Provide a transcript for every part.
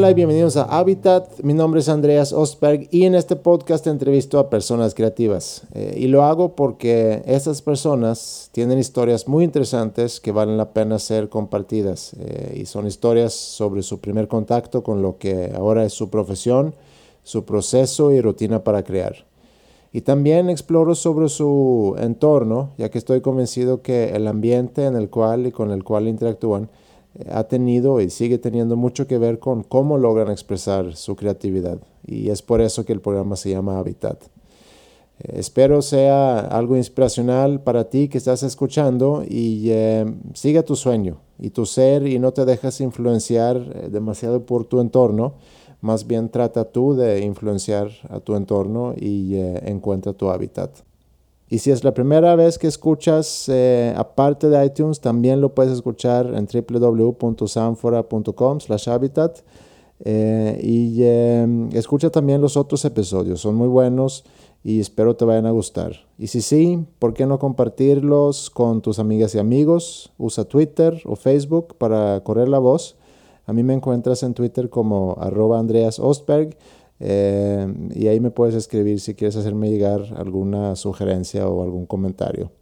Hola y bienvenidos a Habitat. Mi nombre es Andreas Ostberg y en este podcast entrevisto a personas creativas. Eh, y lo hago porque estas personas tienen historias muy interesantes que valen la pena ser compartidas. Eh, y son historias sobre su primer contacto con lo que ahora es su profesión, su proceso y rutina para crear. Y también exploro sobre su entorno, ya que estoy convencido que el ambiente en el cual y con el cual interactúan ha tenido y sigue teniendo mucho que ver con cómo logran expresar su creatividad. Y es por eso que el programa se llama Habitat. Eh, espero sea algo inspiracional para ti que estás escuchando y eh, siga tu sueño y tu ser y no te dejes influenciar eh, demasiado por tu entorno. Más bien trata tú de influenciar a tu entorno y encuentra tu hábitat. Y si es la primera vez que escuchas, eh, aparte de iTunes, también lo puedes escuchar en www.sanfora.com slash habitat. Eh, y em, escucha también los otros episodios, son muy buenos y espero te vayan a gustar. Y si sí, ¿por qué no compartirlos con tus amigas y amigos? Usa Twitter o Facebook para correr la voz. A mí me encuentras en Twitter como arroba Andreas Ostberg. Eh, y ahí me puedes escribir si quieres hacerme llegar alguna sugerencia o algún comentario.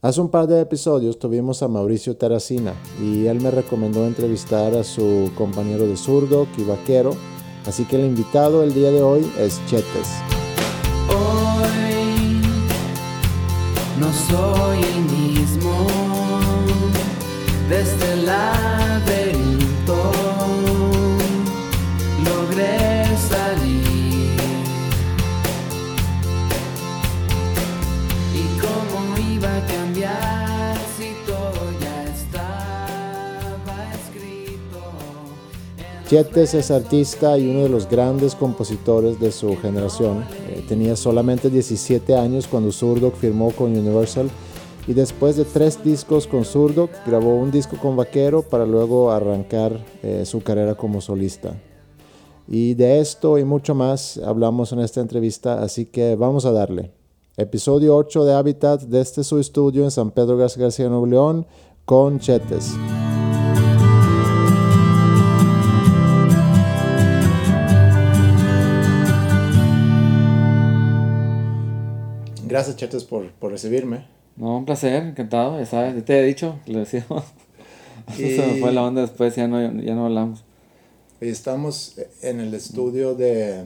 Hace un par de episodios tuvimos a Mauricio Terracina y él me recomendó entrevistar a su compañero de zurdo vaquero, así que el invitado el día de hoy es Chetes. Hoy no soy el mismo desde la Chetes es artista y uno de los grandes compositores de su generación. Eh, tenía solamente 17 años cuando Zurdok firmó con Universal y después de tres discos con Zurdok grabó un disco con Vaquero para luego arrancar eh, su carrera como solista. Y de esto y mucho más hablamos en esta entrevista, así que vamos a darle. Episodio 8 de Habitat desde su estudio en San Pedro García Nuevo León con Chetes. Gracias, Chetes, por, por recibirme. No, un placer, encantado, ya sabes, te he dicho, lo decíamos. Se me fue la onda después, ya no, ya no hablamos. Y estamos en el estudio de,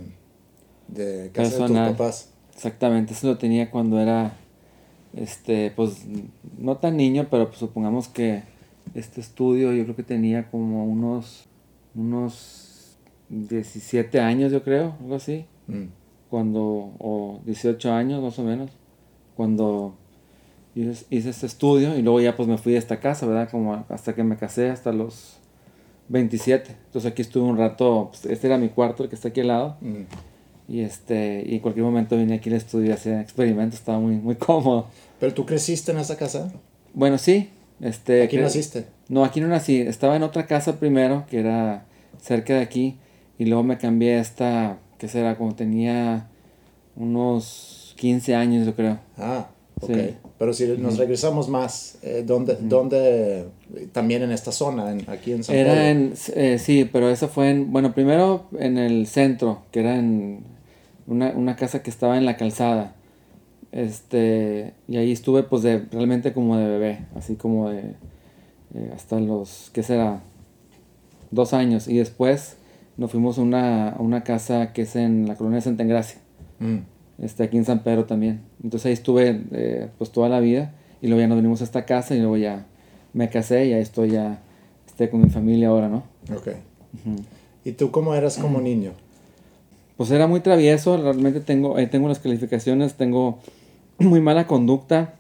de casa de tus papás. Exactamente, eso lo tenía cuando era, este, pues, no tan niño, pero pues, supongamos que este estudio yo creo que tenía como unos, unos 17 años, yo creo, algo así. Mm cuando, o 18 años más o menos, cuando hice, este estudio y luego ya pues me fui a esta casa, ¿verdad? Como hasta que me casé, hasta los 27. Entonces aquí estuve un rato, pues, este era mi cuarto, el que está aquí al lado. Mm. Y, este, y en cualquier momento vine aquí al estudio y hacía experimentos, estaba muy, muy cómodo. ¿Pero tú creciste en esa casa? Bueno, sí. Este, ¿Aquí naciste? No, aquí no nací. Estaba en otra casa primero, que era cerca de aquí. Y luego me cambié a esta que será? Como tenía unos 15 años, yo creo. Ah, ok. Pero si nos regresamos más, eh, ¿dónde, también en esta zona, en, aquí en San Era en, eh, sí, pero eso fue en, bueno, primero en el centro, que era en una, casa que estaba en la calzada. Este, y ahí estuve pues de, realmente como de bebé, así como de, eh, hasta los, ¿qué será? Dos años. Y después nos fuimos a una, casa que es en la colonia de Santa Engracia, mm. este, aquí en San Pedro también. Entonces ahí estuve eh, pues toda la vida y luego ya nos venimos a esta casa y luego ya me casé y ahí estoy ya estoy con mi familia ahora, ¿no? Ok. ¿Y tú cómo eras como niño? Pues era muy travieso, realmente tengo, eh, tengo las calificaciones, tengo muy mala conducta,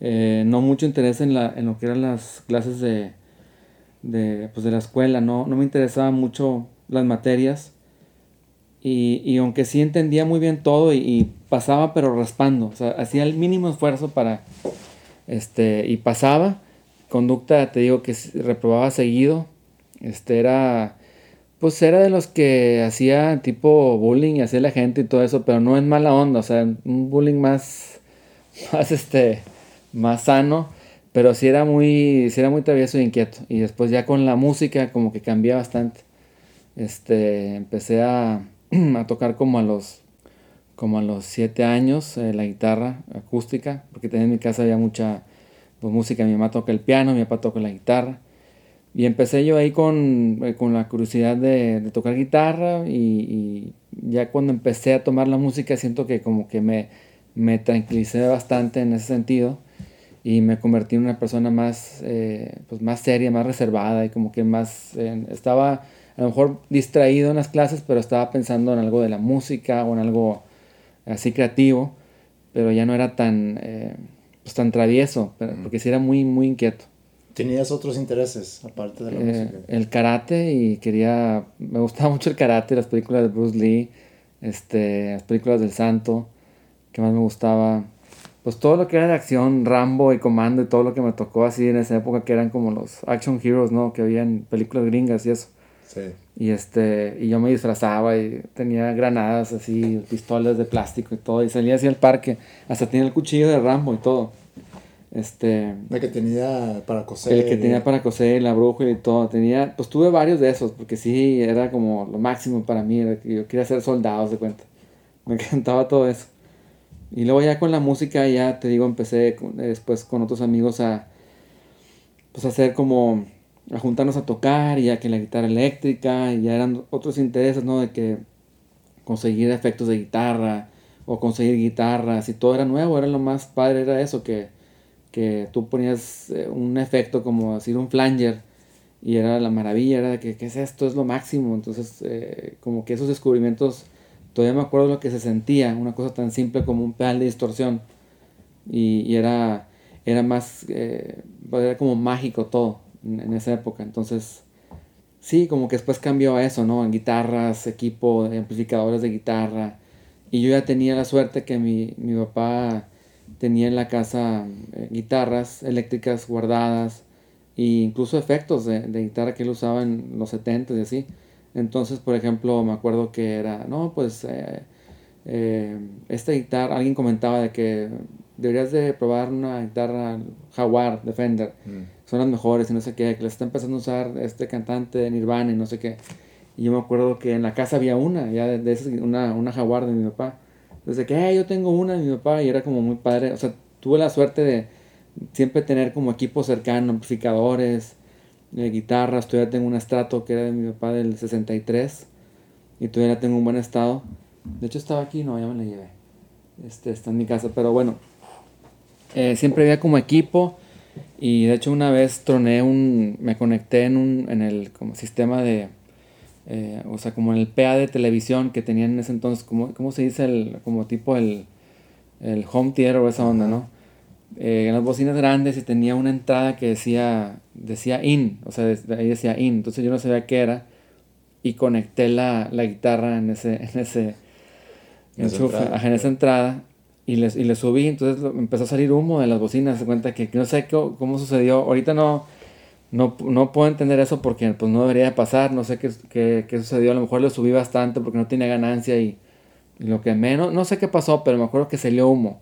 eh, no mucho interés en, la, en lo que eran las clases de, de, pues de la escuela, no, no me interesaban mucho las materias. Y, y, aunque sí entendía muy bien todo y, pasaba pero raspando, o sea, hacía el mínimo esfuerzo para, este, y pasaba, conducta, te digo que reprobaba seguido, este, era, pues era de los que hacía tipo bullying y hacía la gente y todo eso, pero no en mala onda, o sea, un bullying más, más, este, más sano, pero sí era muy, sí era muy travieso e inquieto. Y después ya con la música como que cambié bastante. Este, empecé a, a tocar como a los como a los siete años eh, la guitarra acústica, porque también en mi casa había mucha pues, música, mi mamá toca el piano, mi papá toca la guitarra. Y empecé yo ahí con, eh, con la curiosidad de, de tocar guitarra y, y, ya cuando empecé a tomar la música siento que como que me, me tranquilicé bastante en ese sentido y me convertí en una persona más, eh, pues más seria, más reservada y como que más, estaba a lo mejor distraído en las clases, pero estaba pensando en algo de la música o en algo así creativo, pero ya no era tan, eh, pues tan travieso, porque sí era muy, muy inquieto. ¿Tenías otros intereses aparte de la Eh, música? el karate y quería, me gustaba mucho el karate, las películas de Bruce Lee, este, las películas del santo, que más me gustaba, pues todo lo que era de acción, Rambo y Comando y todo lo que me tocó así en esa época que eran como los action heroes, ¿no? Que había en películas gringas y eso. Sí. Y este, y yo me disfrazaba y tenía granadas así, pistolas de plástico y todo, y salía así al parque, hasta tenía el cuchillo de Rambo y todo. Este, El que tenía para coser. el que tenía para coser, la brújula y todo. Tenía, pues tuve varios de esos, porque sí, era como lo máximo para mí. era que yo quería ser soldado, de cuenta. Me encantaba todo eso. Y luego ya con la música, ya te digo, empecé después con otros amigos a, pues a hacer como, a juntarnos a tocar, y ya que la guitarra eléctrica, y ya eran otros intereses, ¿no? De que conseguir efectos de guitarra, o conseguir guitarras, y todo era nuevo, era lo más padre, era eso, que que tú ponías eh, un efecto como decir un flanger y era la maravilla, era de que ¿qué es esto? Es lo máximo. Entonces, eh, como que esos descubrimientos, todavía me acuerdo lo que se sentía, una cosa tan simple como un pedal de distorsión. Y, era, era más, eh, era como mágico todo en, en esa época. Entonces, sí, como que después cambió a eso, ¿no? En guitarras, equipo, amplificadores de guitarra. Y yo ya tenía la suerte que mi, mi papá tenía en la casa eh, guitarras eléctricas guardadas e incluso efectos de, de guitarra que él usaba en los 70 y así. Entonces, por ejemplo, me acuerdo que era, no, pues eh, eh, esta guitarra, alguien comentaba de que deberías de probar una guitarra Jaguar de Fender, Mm. son las mejores y no sé qué, que la está empezando a usar este cantante de Nirvana y no sé qué. Y yo me acuerdo que en la casa había una, ya de, de esas, una, una Jaguar de mi papá. Desde que, "Eh, yo tengo una de mi papá y era como muy padre. O sea, tuve la suerte de siempre tener como equipo cercano, amplificadores, eh, guitarras. Todavía tengo un estrato que era de mi papá del 63 y todavía la tengo en buen estado. De hecho estaba aquí, no, ya me la llevé. Este, está en mi casa, pero bueno. Eh, siempre había como equipo y de hecho una vez troné un, me conecté en un, en el como sistema de, eh, o sea, como en el PA de televisión que tenían en ese entonces, como, ¿cómo se dice? El, como tipo el, el home theater o esa onda, ¿no? Eh, en las bocinas grandes y tenía una entrada que decía, decía in, o sea, des- ahí decía in, entonces yo no sabía qué era y conecté la, la guitarra en ese, en ese En enchufe, entrada, ajá, en esa entrada y le, y le subí, entonces lo- empezó a salir humo de las bocinas, se cuenta que no sé cómo, cómo sucedió, ahorita no, no, no puedo entender eso porque pues no debería de pasar, no sé qué, qué, qué sucedió, a lo mejor lo subí bastante porque no tenía ganancia y, y lo que menos, no sé qué pasó, pero me acuerdo que salió humo.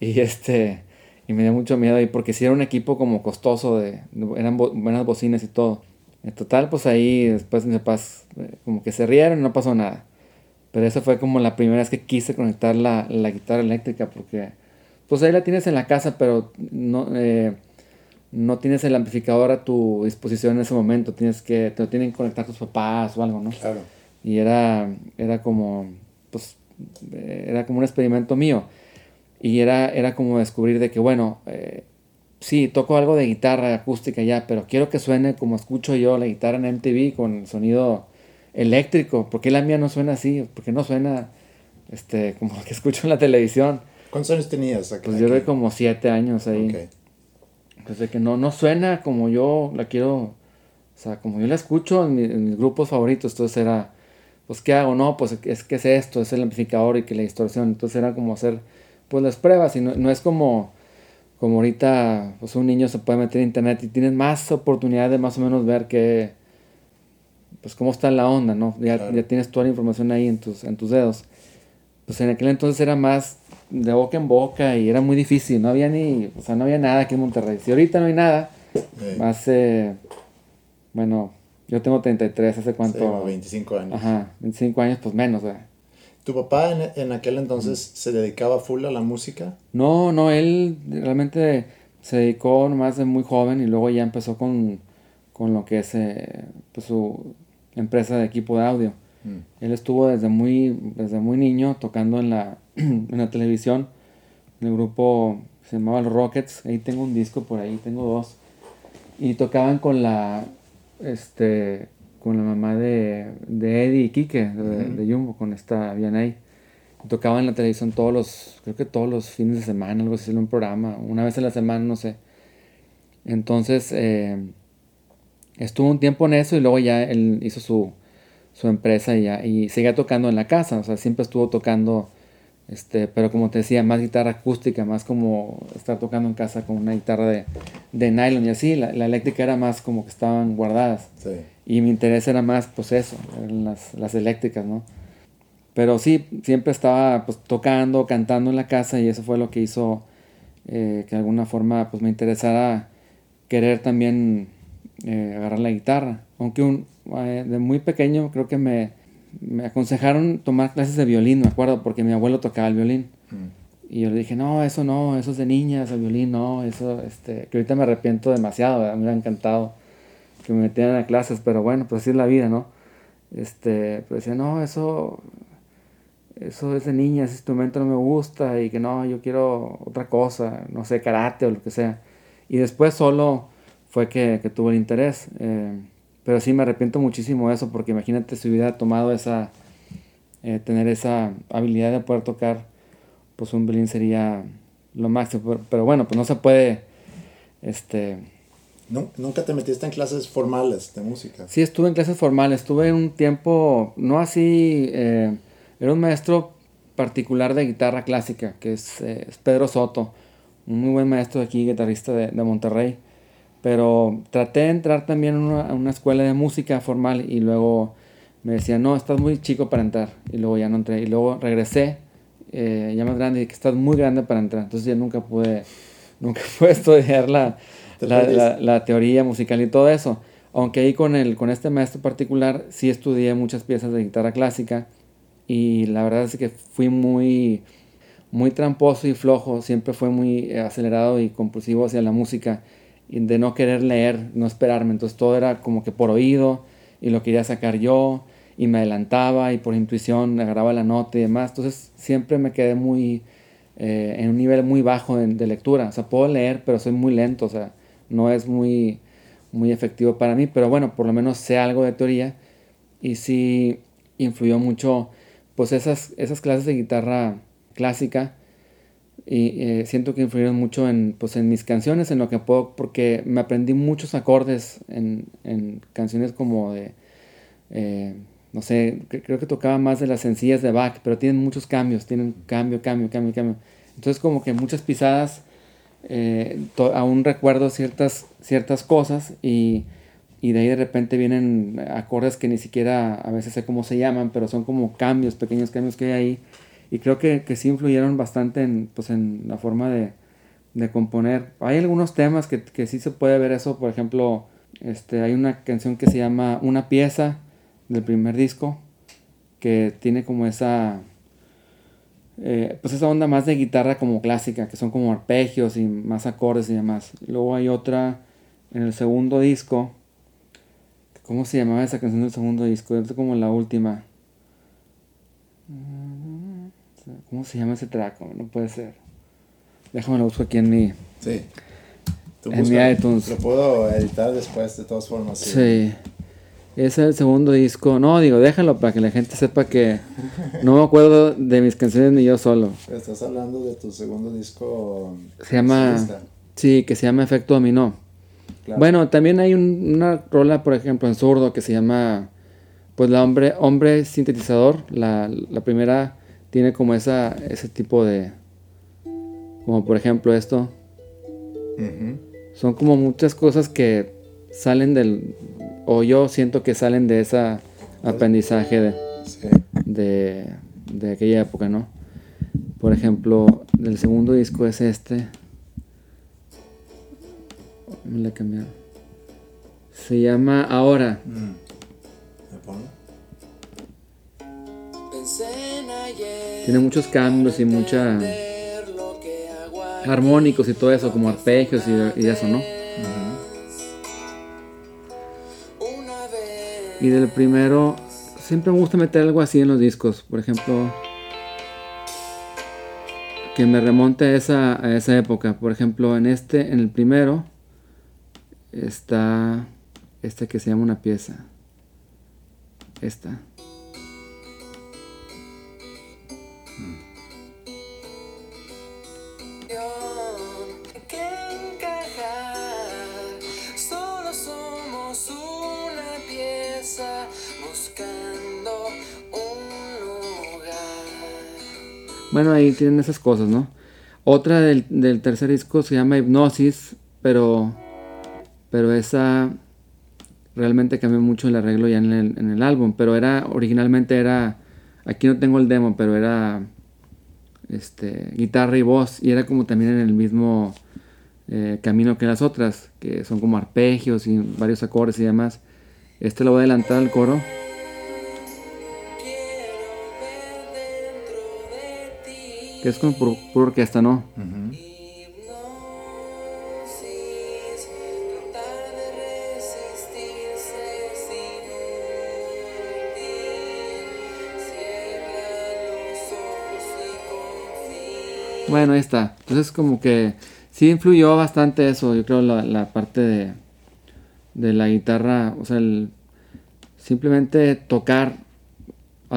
Y este, y me dio mucho miedo y porque si era un equipo como costoso, de, eran bo- buenas bocinas y todo. En total, pues ahí después mis papás eh, como que se rieron y no pasó nada. Pero esa fue como la primera vez que quise conectar la, la guitarra eléctrica porque pues ahí la tienes en la casa, pero no, eh, no tienes el amplificador a tu disposición en ese momento. Tienes que, te lo tienen que conectar tus papás o algo, ¿no? Claro. Y era, era como, pues, eh, era como un experimento mío. Y era, era como descubrir de que, bueno, eh, sí, toco algo de guitarra acústica ya, pero quiero que suene como escucho yo la guitarra en MTV con sonido eléctrico. ¿Por qué la mía no suena así? ¿Por qué no suena este, como lo que escucho en la televisión? ¿Cuántos años tenías? aquí- Pues yo de como siete años ahí. Ok. Pues de que no, no suena como yo la quiero, o sea, como yo la escucho en, mi- en mis grupos favoritos. Entonces era, pues, ¿qué hago? No, pues es que es esto, es el amplificador y que la distorsión. Entonces era como hacer, pues, las pruebas. Y no, no es como, como ahorita, pues, un niño se puede meter en internet y tienes más oportunidad de más o menos ver que, pues, cómo está la onda, ¿no? Ya, Claro. ya tienes toda la información ahí en tus, en tus dedos. Pues en aquel entonces era más de boca en boca y era muy difícil, no había ni, o sea, no había nada aquí en Monterrey. Si ahorita no hay nada, Eh, hace, bueno, Yo tengo 33, ¿hace Sí, cuánto? como 25 años. Ajá, 25 años, pues menos, ¿verdad? ¿Tu papá en, en aquel entonces se dedicaba full a la música? No, no, él realmente se dedicó nomás de muy joven y luego ya empezó con, con lo que es eh, pues, su empresa de equipo de audio. Mm. Él estuvo desde muy, desde muy niño tocando en la, en la televisión, en el grupo que se llamaba Los Rockets. Ahí tengo un disco por ahí, tengo dos. Y tocaban con la, este, con la mamá de, de Eddie y Quique, de, de Jumbo, con esta Vianey. Tocaban en la televisión todos los, creo que todos los fines de semana, algo así, en un programa, una vez a la semana, no sé. Entonces, eh, estuvo un tiempo en eso y luego ya él hizo su, su empresa y, ya, y seguía tocando en la casa, o sea, siempre estuvo tocando, este, pero como te decía, más guitarra acústica, más como estar tocando en casa con una guitarra de, de nylon y así, la, la eléctrica era más como que estaban guardadas. Sí. Y mi interés era más, pues eso, las, las eléctricas, ¿no? Pero sí, siempre estaba pues tocando, cantando en la casa y eso fue lo que hizo eh, que de alguna forma pues me interesara querer también eh, agarrar la guitarra. Aunque un, eh, de muy pequeño creo que me, me aconsejaron tomar clases de violín, me acuerdo, porque mi abuelo tocaba el violín. Mm. Y yo le dije, no, eso no, eso es de niñas, el violín no, eso, este, que ahorita me arrepiento demasiado, ¿verdad? me hubiera encantado que me metieran a clases, pero bueno, pues así es la vida, ¿no? Este, pero decía, no, eso, eso es de niñas, ese instrumento no me gusta y que no, yo quiero otra cosa, no sé, karate o lo que sea. Y después solo fue que, que tuve el interés. eh, pero sí me arrepiento muchísimo de eso, porque imagínate si hubiera tomado esa, eh, tener esa habilidad de poder tocar, pues un violín sería lo máximo. Pero, pero bueno, pues no se puede, este, Nu- ¿Nunca te metiste en clases formales de música? Sí, estuve en clases formales. Estuve un tiempo, no así, eh, era un maestro particular de guitarra clásica, que es, eh, es Pedro Soto, un muy buen maestro aquí, guitarrista de, de Monterrey. Pero traté de entrar también a una, escuela de música formal y luego me decían, no, estás muy chico para entrar. Y luego ya no entré. Y luego regresé, eh, ya más grande, y que estás muy grande para entrar. Entonces ya nunca pude, nunca pude estudiar la, la, la- la teoría musical y todo eso. Aunque ahí con, el, con este maestro particular sí estudié muchas piezas de guitarra clásica y la verdad es que fui muy, muy tramposo y flojo, siempre fue muy eh, acelerado y compulsivo hacia la música de no querer leer, no esperarme, entonces todo era como que por oído y lo quería sacar yo y me adelantaba y por intuición agarraba la nota y demás, entonces siempre me quedé muy eh, en un nivel muy bajo de, de lectura, o sea, puedo leer pero soy muy lento, o sea, no es muy, muy efectivo para mí, pero bueno, por lo menos sé algo de teoría y sí influyó mucho pues esas, esas clases de guitarra clásica y eh, siento que influyeron mucho en, pues, en mis canciones, en lo que puedo, porque me aprendí muchos acordes en, en canciones como de, eh, no sé, cre- creo que tocaba más de las sencillas de Bach, pero tienen muchos cambios, tienen cambio, cambio, cambio, cambio. Entonces como que muchas pisadas, eh, aún recuerdo ciertas, ciertas cosas y, y de ahí de repente vienen acordes que ni siquiera a veces sé cómo se llaman, pero son como cambios, pequeños cambios que hay ahí. Y creo que, que sí influyeron bastante en, pues, en la forma de, de componer. Hay algunos temas que, que sí se puede ver eso, por ejemplo, este, hay una canción que se llama Una pieza del primer disco, que tiene como esa, eh, pues esa onda más de guitarra como clásica, que son como arpegios y más acordes y demás. Luego hay otra en el segundo disco, ¿cómo se llamaba esa canción del segundo disco? Es como la última. ¿Cómo se llama ese track? No puede ser. Déjame lo busco aquí en mi... Sí. Tú En mi iTunes. Lo puedo editar después, de todas formas. Sí. Ese es el segundo disco. No, digo, déjalo para que la gente sepa que no me acuerdo de mis canciones ni yo solo. Estás hablando de tu segundo disco. Se llama... solista. Sí, que se llama Efecto Dominó. Claro. Bueno, también hay un- una rola, por ejemplo, en zurdo que se llama, pues la hombre, hombre sintetizador. La, la primera tiene como esa, ese tipo de, como por ejemplo esto. Son como muchas cosas que salen del, o yo siento que salen de ese aprendizaje de, Sí. de, de aquella época, ¿no? Por ejemplo, el segundo disco es este. Me la cambiaron. Se Se llama Ahora. ¿Me pongo? Tiene muchos cambios y mucha armónicos y todo eso, como arpegios y, eso, ¿no? Y del primero, siempre me gusta meter algo así en los discos. Por ejemplo, que me remonte a esa, a esa época. Por ejemplo, en este, en el primero, está este que se llama una pieza. Esta. Bueno, ahí tienen esas cosas, ¿no? Otra del, tercer disco se llama Hipnosis, pero, pero esa realmente cambió mucho el arreglo ya en el, en el álbum, pero era, originalmente era, aquí no tengo el demo, pero era este, guitarra y voz, y era como también en el mismo eh, camino que las otras, que son como arpegios y varios acordes y demás. Este lo voy a adelantar al coro. Que es como puro, puro orquesta, ¿no? Y confía. Bueno, ahí está. Entonces como que sí influyó bastante eso, yo creo, la, la parte de, de la guitarra, o sea, el, simplemente tocar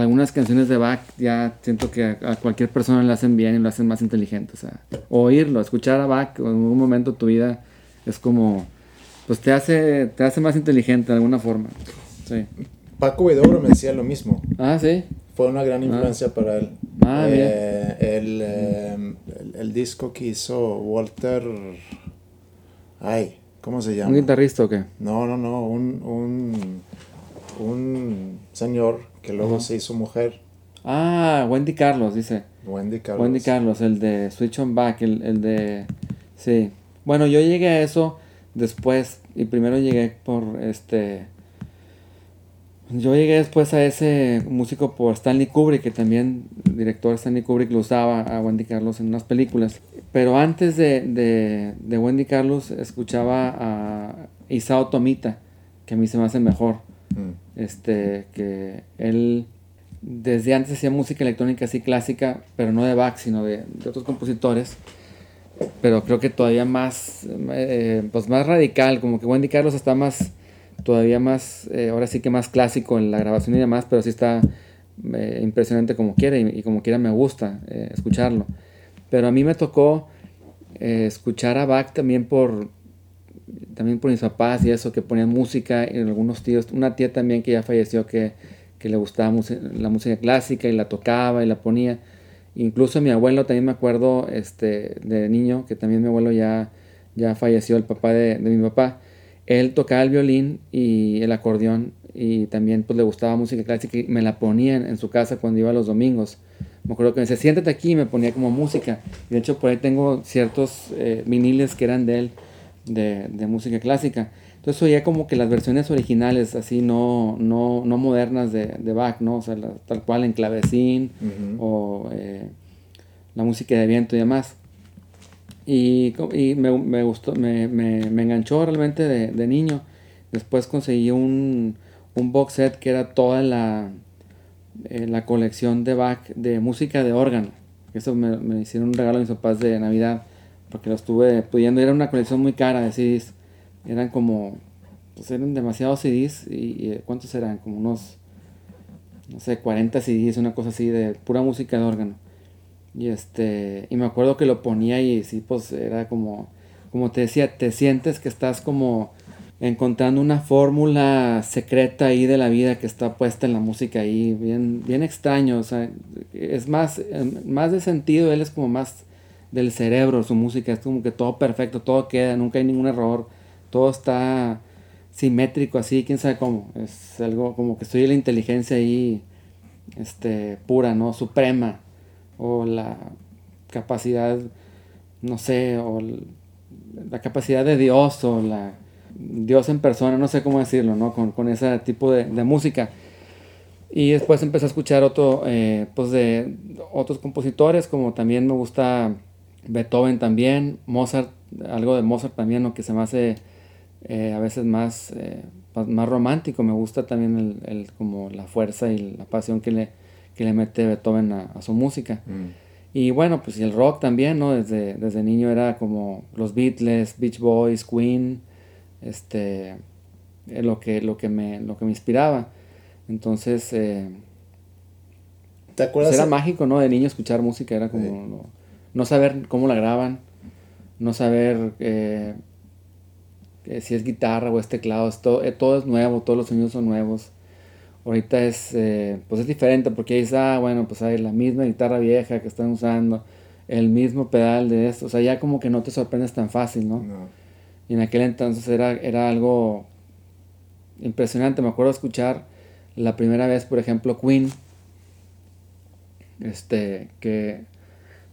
algunas canciones de Bach, ya siento que a, cualquier persona le hacen bien y lo hacen más inteligente, o sea, oírlo, escuchar a Bach en algún momento de tu vida es como, pues te hace, te hace más inteligente de alguna forma. Sí. Paco Huidobro me decía lo mismo. Ah, sí. Fue una gran influencia para él. Ah, Eh, el, eh, el, el disco que hizo Walter. Ay, ¿cómo se llama? ¿Un guitarrista o qué? No, no, no. Un, un, un señor que luego se hizo mujer. Ah, Wendy Carlos, dice. Wendy Carlos. Wendy Carlos, el de Switch on Back, el, el de... Sí. Bueno, yo llegué a eso después, y primero llegué por este... Yo llegué después a ese músico por Stanley Kubrick, que también el director Stanley Kubrick lo usaba a Wendy Carlos en unas películas. Pero antes de, de, de Wendy Carlos escuchaba a Isao Tomita, que a mí se me hace mejor. Mm. Este, que él desde antes hacía música electrónica así clásica, pero no de Bach, sino de, de otros compositores. Pero creo que todavía más, eh, pues más radical, como que Wendy Carlos está más, todavía más, eh, ahora sí que más clásico en la grabación y demás, pero sí está eh, impresionante como quiera y, como quiera me gusta escucharlo. Pero a mí me tocó escuchar a Bach también por, también por mis papás y eso, que ponían música, y algunos tíos, una tía también que ya falleció que, que le gustaba la música clásica y la tocaba y la ponía. Incluso mi abuelo también me acuerdo este, de niño, que también mi abuelo ya, ya falleció, el papá de, de mi papá. Él tocaba el violín y el acordeón y también pues le gustaba música clásica y me la ponía en, su casa cuando iba los domingos. Me acuerdo que me decía, siéntate aquí me ponía como música. De hecho por ahí tengo ciertos eh, viniles que eran de él, de, de música clásica. Entonces oía como que las versiones originales, así no, no, no modernas de, de Bach, ¿no? O sea, la- tal cual en clavecín o eh, la música de viento y demás. Y, y me, me gustó, me, me, me enganchó realmente de, de niño. Después conseguí un, un box set que era toda la, eh, la colección de Bach de música de órgano. Eso me, me hicieron un regalo a mis papás de Navidad porque lo estuve pudiendo. Era una colección muy cara de CDs. Eran como, pues eran demasiados CDs. Y, y, ¿Cuántos eran? Como unos, no sé, 40 CDs, una cosa así de pura música de órgano. Y este, y me acuerdo que lo ponía y sí, pues era como, como te decía, te sientes que estás como encontrando una fórmula secreta ahí de la vida que está puesta en la música ahí, bien, bien extraño, o sea, es más, eh, más de sentido, él es como más del cerebro, su música, es como que todo perfecto, todo queda, nunca hay ningún error, todo está simétrico así, quién sabe cómo, es algo como que estoy la inteligencia ahí, este, pura, ¿no? Suprema, o la capacidad, no sé, o la capacidad de Dios, o la, Dios en persona, no sé cómo decirlo, ¿no? Con, con ese tipo de, de música. Y después empecé a escuchar otro, eh, pues de otros compositores, como también me gusta Beethoven también, Mozart, algo de Mozart también, lo que se me hace eh, a veces más, eh, más romántico, me gusta también el, el- como la fuerza y la pasión que le, que le mete Beethoven a, a su música. Y bueno, pues y el rock también, ¿no? Desde, desde niño era como los Beatles, Beach Boys, Queen, este, eh, lo que, lo que, me, lo que me inspiraba. Entonces, eh, ¿Te acuerdas? pues era mágico, ¿no? De niño escuchar música, era como Sí. No saber cómo la graban, no saber eh, eh, si es guitarra o es teclado, es todo, eh, todo es nuevo, todos los sonidos son nuevos. Ahorita es, eh, pues es diferente porque dices, ah, bueno, pues hay la misma guitarra vieja que están usando, el mismo pedal de esto, o sea, ya como que no te sorprendes tan fácil, ¿no? No. Y en aquel entonces era, era algo impresionante. Me acuerdo escuchar la primera vez, por ejemplo, Queen. Este, que,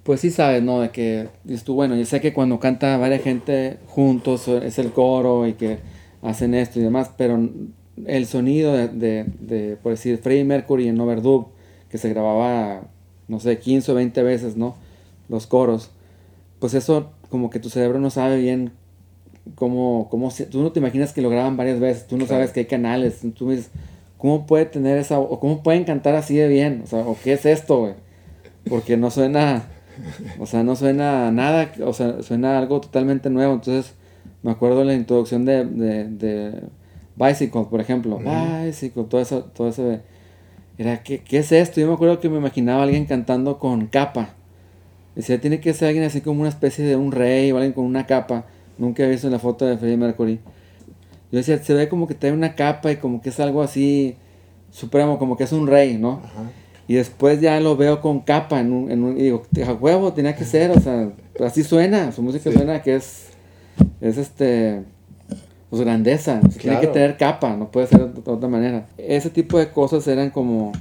pues sí sabes, ¿no? De que, dices tú, bueno, yo sé que cuando canta varias gente juntos es el coro y que hacen esto y demás, pero el sonido de, de, de, por decir, Freddie Mercury en Overdub, que se grababa, no sé, 15 o 20 veces, ¿no? Los coros, pues eso como que tu cerebro no sabe bien cómo, cómo se- tú no te imaginas que lo graban varias veces, tú no Claro. sabes que hay canales, tú dices, ¿cómo puede tener esa, o cómo pueden cantar así de bien? O sea, ¿o qué es esto, güey? Porque no suena, o sea, no suena a nada, o sea, suena a algo totalmente nuevo, entonces me acuerdo de la introducción de, de, de Bicycle, por ejemplo, Bicycle, todo eso, todo ese, era, ¿qué, ¿qué es esto? Yo me acuerdo que me imaginaba a alguien cantando con capa, Decía, tiene que ser alguien así como una especie de un rey o alguien con una capa. Nunca he visto la foto de Freddie Mercury. Yo decía, se ve como que trae una capa y como que es algo así supremo, como que es un rey, ¿no? Ajá. Y después ya lo veo con capa en un, en un- y digo, a huevo, tenía que ser, o sea, así suena, su música Sí. suena que es, es este, pues grandeza, tiene que tener capa, no puede ser de otra manera. Ese tipo de cosas eran como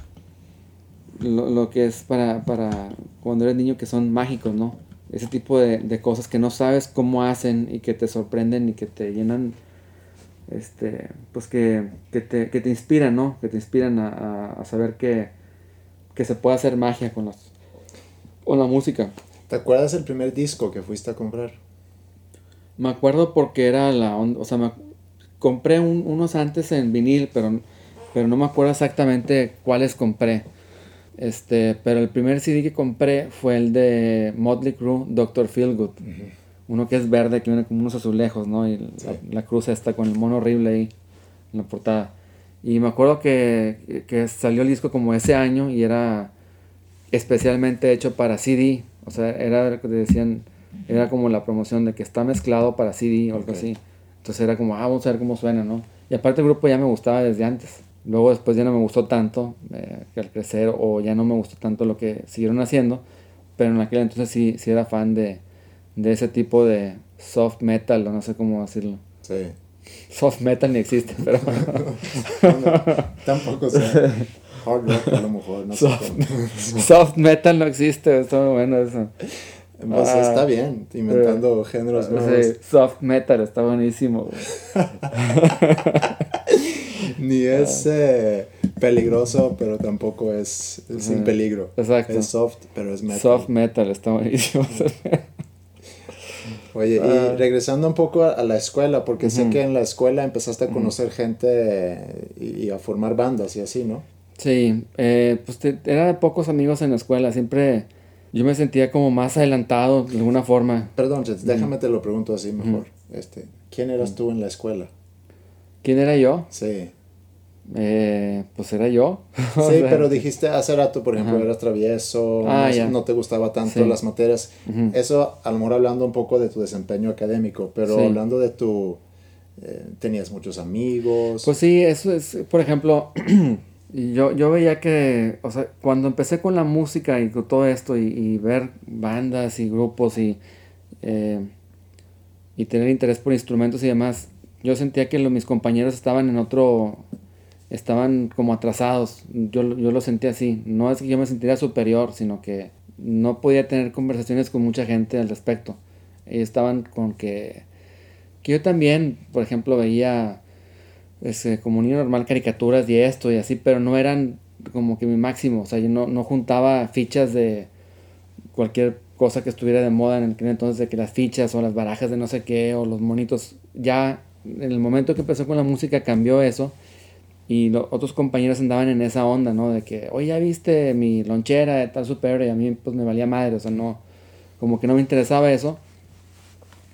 lo, lo que es para, para cuando eres niño que son mágicos, ¿no? Ese tipo de, de cosas que no sabes cómo hacen y que te sorprenden y que te llenan, este, pues que, que, te, que te inspiran, ¿no? Que te inspiran a, a- a saber que, que se puede hacer magia con, las, con la música. ¿Te acuerdas el primer disco que fuiste a comprar? Me acuerdo porque era la onda, o sea, me, compré un- unos antes en vinil, pero, pero no me acuerdo exactamente cuáles compré. Este, pero el primer CD que compré fue el de Motley Crue, Dr. Feelgood. Uno que es verde, que viene como unos azulejos, ¿no? Y la, la cruz esta con el mono horrible ahí en la portada. Y me acuerdo que, que salió el disco como ese año y era especialmente hecho para CD. O sea, era decían, era como la promoción de que está mezclado para CD o algo así. Entonces era como, ah, vamos a ver cómo suena, ¿no? Y aparte el grupo ya me gustaba desde antes. Luego después ya no me gustó tanto eh, que al crecer o ya no me gustó tanto lo que siguieron haciendo. Pero en aquel entonces sí, sí era fan de, de ese tipo de soft metal o no sé cómo decirlo. Sí. Soft metal ni existe, pero Tampoco sé. Hard rock a lo mejor, no sé. soft, cómo. soft metal no existe, está muy bueno eso. Pues Ah. está bien, inventando géneros nuevos. Sí, soft metal está buenísimo. Ni es eh, peligroso, pero tampoco es, es sin peligro. Exacto. Es soft, pero es metal. Soft metal está buenísimo. Oye, Ah. y regresando un poco a, a la escuela, porque sé que en la escuela empezaste a conocer gente y, y a formar bandas y así, ¿no? Sí, eh, pues te- era de pocos amigos en la escuela, siempre yo me sentía como más adelantado de alguna forma. Perdón, Jets, déjame te lo pregunto así mejor. este, ¿Quién eras tú en la escuela? ¿Quién era yo? Sí. Eh, pues era yo. O Sí, sea, pero dijiste hace rato, por ejemplo, Ajá. eras travieso, Ah, no, te gustaba tanto Sí. las materias. Eso, a lo mejor hablando un poco de tu desempeño académico, pero Sí. hablando de tu... eh, tenías muchos amigos. Pues sí, eso es, por ejemplo, yo, yo veía que, o sea, cuando empecé con la música y con todo esto y, y ver bandas y grupos y, eh, y tener interés por instrumentos y demás, yo sentía que lo- mis compañeros estaban en otro, estaban como atrasados, yo, yo lo sentía así, no es que yo me sintiera superior, sino que no podía tener conversaciones con mucha gente al respecto, ellos estaban con que que yo también, por ejemplo, veía este, como niño normal caricaturas y esto y así, pero no eran como que mi máximo, o sea, yo no, no juntaba fichas de cualquier cosa que estuviera de moda en aquel entonces, de que las fichas o las barajas de no sé qué o los monitos, ya en el momento que empezó con la música cambió eso y lo- otros compañeros andaban en esa onda, ¿no? De que, oye, ya viste mi lonchera de tal superhéroe y a mí pues me valía madre, o sea, no, como que no me interesaba eso.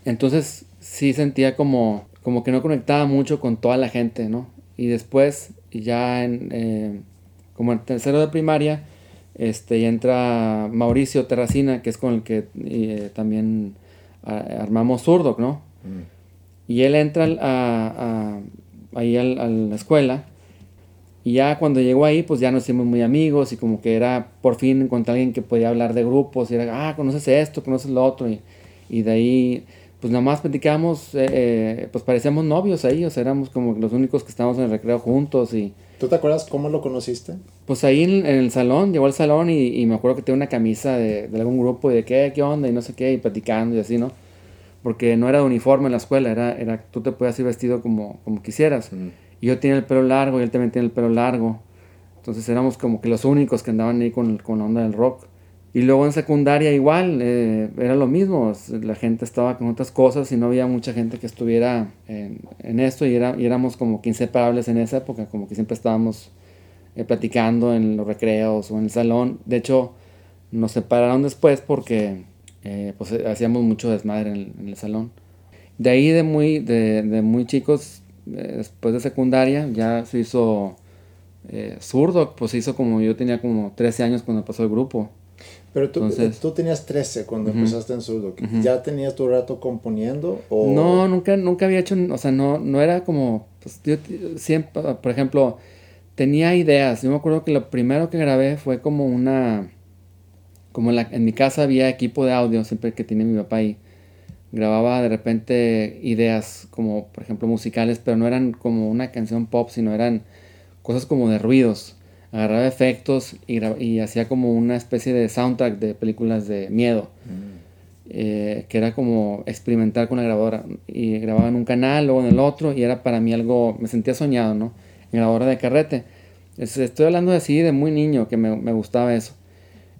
Entonces sí sentía como, como que no conectaba mucho con toda la gente, ¿no? Y después, ya en, eh, como en tercero de primaria, este, ya entra Mauricio Terracina, que es con el que eh, también ah, armamos Zurdo, ¿no? Y él entra a, a- ahí a la escuela. Y ya cuando llegó ahí, pues ya nos hicimos muy amigos y como que era por fin encontrar a alguien que podía hablar de grupos y era, ah, conoces esto, conoces lo otro. Y, y de ahí, pues nada más platicábamos, eh, eh, pues parecíamos novios ahí, o sea, éramos como los únicos que estábamos en el recreo juntos y ¿Tú te acuerdas cómo lo conociste? pues ahí en, en el salón, llegó al salón y, y me acuerdo que tenía una camisa de, de algún grupo y de qué, qué onda y no sé qué, y platicando y así, ¿no? Porque no era de uniforme en la escuela, era, era tú te podías ir vestido como, como quisieras. Yo tenía el pelo largo y él también tenía el pelo largo. Entonces éramos como que los únicos que andaban ahí con, con la onda del rock. Y luego en secundaria igual, eh, era lo mismo. La gente estaba con otras cosas y no había mucha gente que estuviera en, esto y, era, y éramos como que inseparables en esa época, como que siempre estábamos eh, platicando en los recreos o en el salón. De hecho, nos separaron después porque eh, pues, eh, hacíamos mucho desmadre en el, salón. De ahí de muy, de, muy chicos, después de secundaria, ya se hizo eh, zurdo, pues se hizo como yo tenía como 13 años cuando pasó el grupo. Pero tú, Entonces- tú tenías 13 cuando empezaste en Zurdo. ¿Ya tenías tu rato componiendo? O... No, nunca, nunca había hecho, o sea, no, no era como, pues yo siempre, por ejemplo, tenía ideas. Yo me acuerdo que lo primero que grabé fue como una, como en, la- en mi casa había equipo de audio, siempre que tiene mi papá ahí. Grababa de repente ideas como, por ejemplo, musicales, pero no eran como una canción pop, sino eran cosas como de ruidos. Agarraba efectos y, y hacía como una especie de soundtrack de películas de miedo eh, que era como experimentar con la grabadora. Y grababa en un canal, luego en el otro, y era para mí algo, me sentía soñado, ¿no? En grabadora de carrete. Es- estoy hablando así de muy niño, que me, me gustaba eso.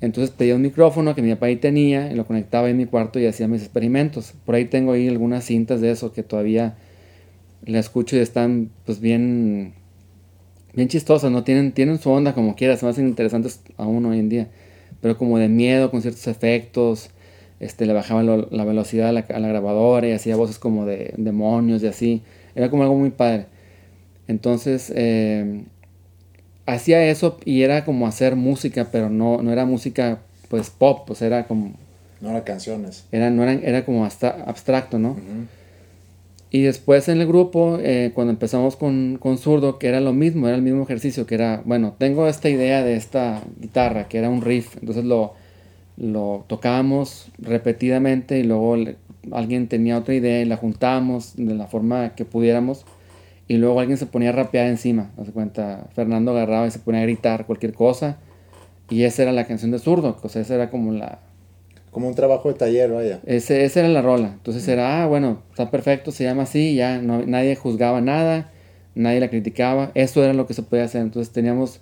Entonces pedía un micrófono que mi papá ahí tenía, y lo conectaba en mi cuarto y hacía mis experimentos. Por ahí tengo ahí algunas cintas de eso que todavía la escucho y están pues bien, bien chistosas, ¿no? Tienen, tienen su onda como quieras, se me hacen interesantes aún hoy en día. Pero como de miedo, con ciertos efectos, este, le bajaba lo- la velocidad a la, a la grabadora y hacía voces como de demonios y así. Era como algo muy padre. Entonces, eh, hacía eso y era como hacer música, pero no, no era música pues pop, pues era como, No eran canciones. era, no era, era como hasta abstracto, ¿no? Y después en el grupo, eh, cuando empezamos con, con Zurdo, que era lo mismo, era el mismo ejercicio, que era, bueno, tengo esta idea de esta guitarra, que era un riff, entonces lo, lo tocábamos repetidamente y luego le- alguien tenía otra idea y la juntábamos de la forma que pudiéramos y luego alguien se ponía a rapear encima, haz de cuenta, Fernando agarraba y se ponía a gritar cualquier cosa y esa era la canción de Zurdo, o sea, esa era como la, Como un trabajo de taller, vaya. ese, esa era la rola. Entonces era, ah, bueno, está perfecto, se llama así, ya no, nadie juzgaba nada, nadie la criticaba. Eso era lo que se podía hacer. Entonces teníamos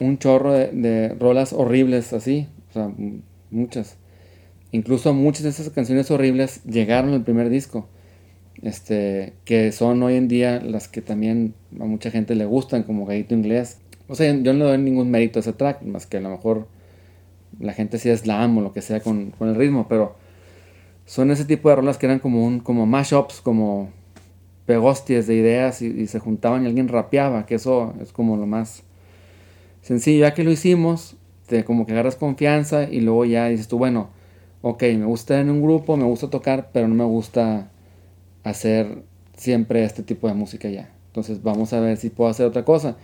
un chorro de, de rolas horribles así, o sea, muchas. Incluso muchas de esas canciones horribles llegaron al primer disco. Este, que son hoy en día las que también a mucha gente le gustan, como Gallito Inglés. O sea, yo no le doy ningún mérito a ese track, más que a lo mejor la gente hacía slam o lo que sea con, el ritmo, pero son ese tipo de rolas que eran como un como mashups, como pegosties de ideas y, y se juntaban y alguien rapeaba, que eso es como lo más sencillo. Ya que lo hicimos, te como que agarras confianza y luego ya dices tú, bueno, ok, me gusta en un grupo, me gusta tocar, pero no me gusta hacer siempre este tipo de música ya. Entonces vamos a ver si puedo hacer otra cosa.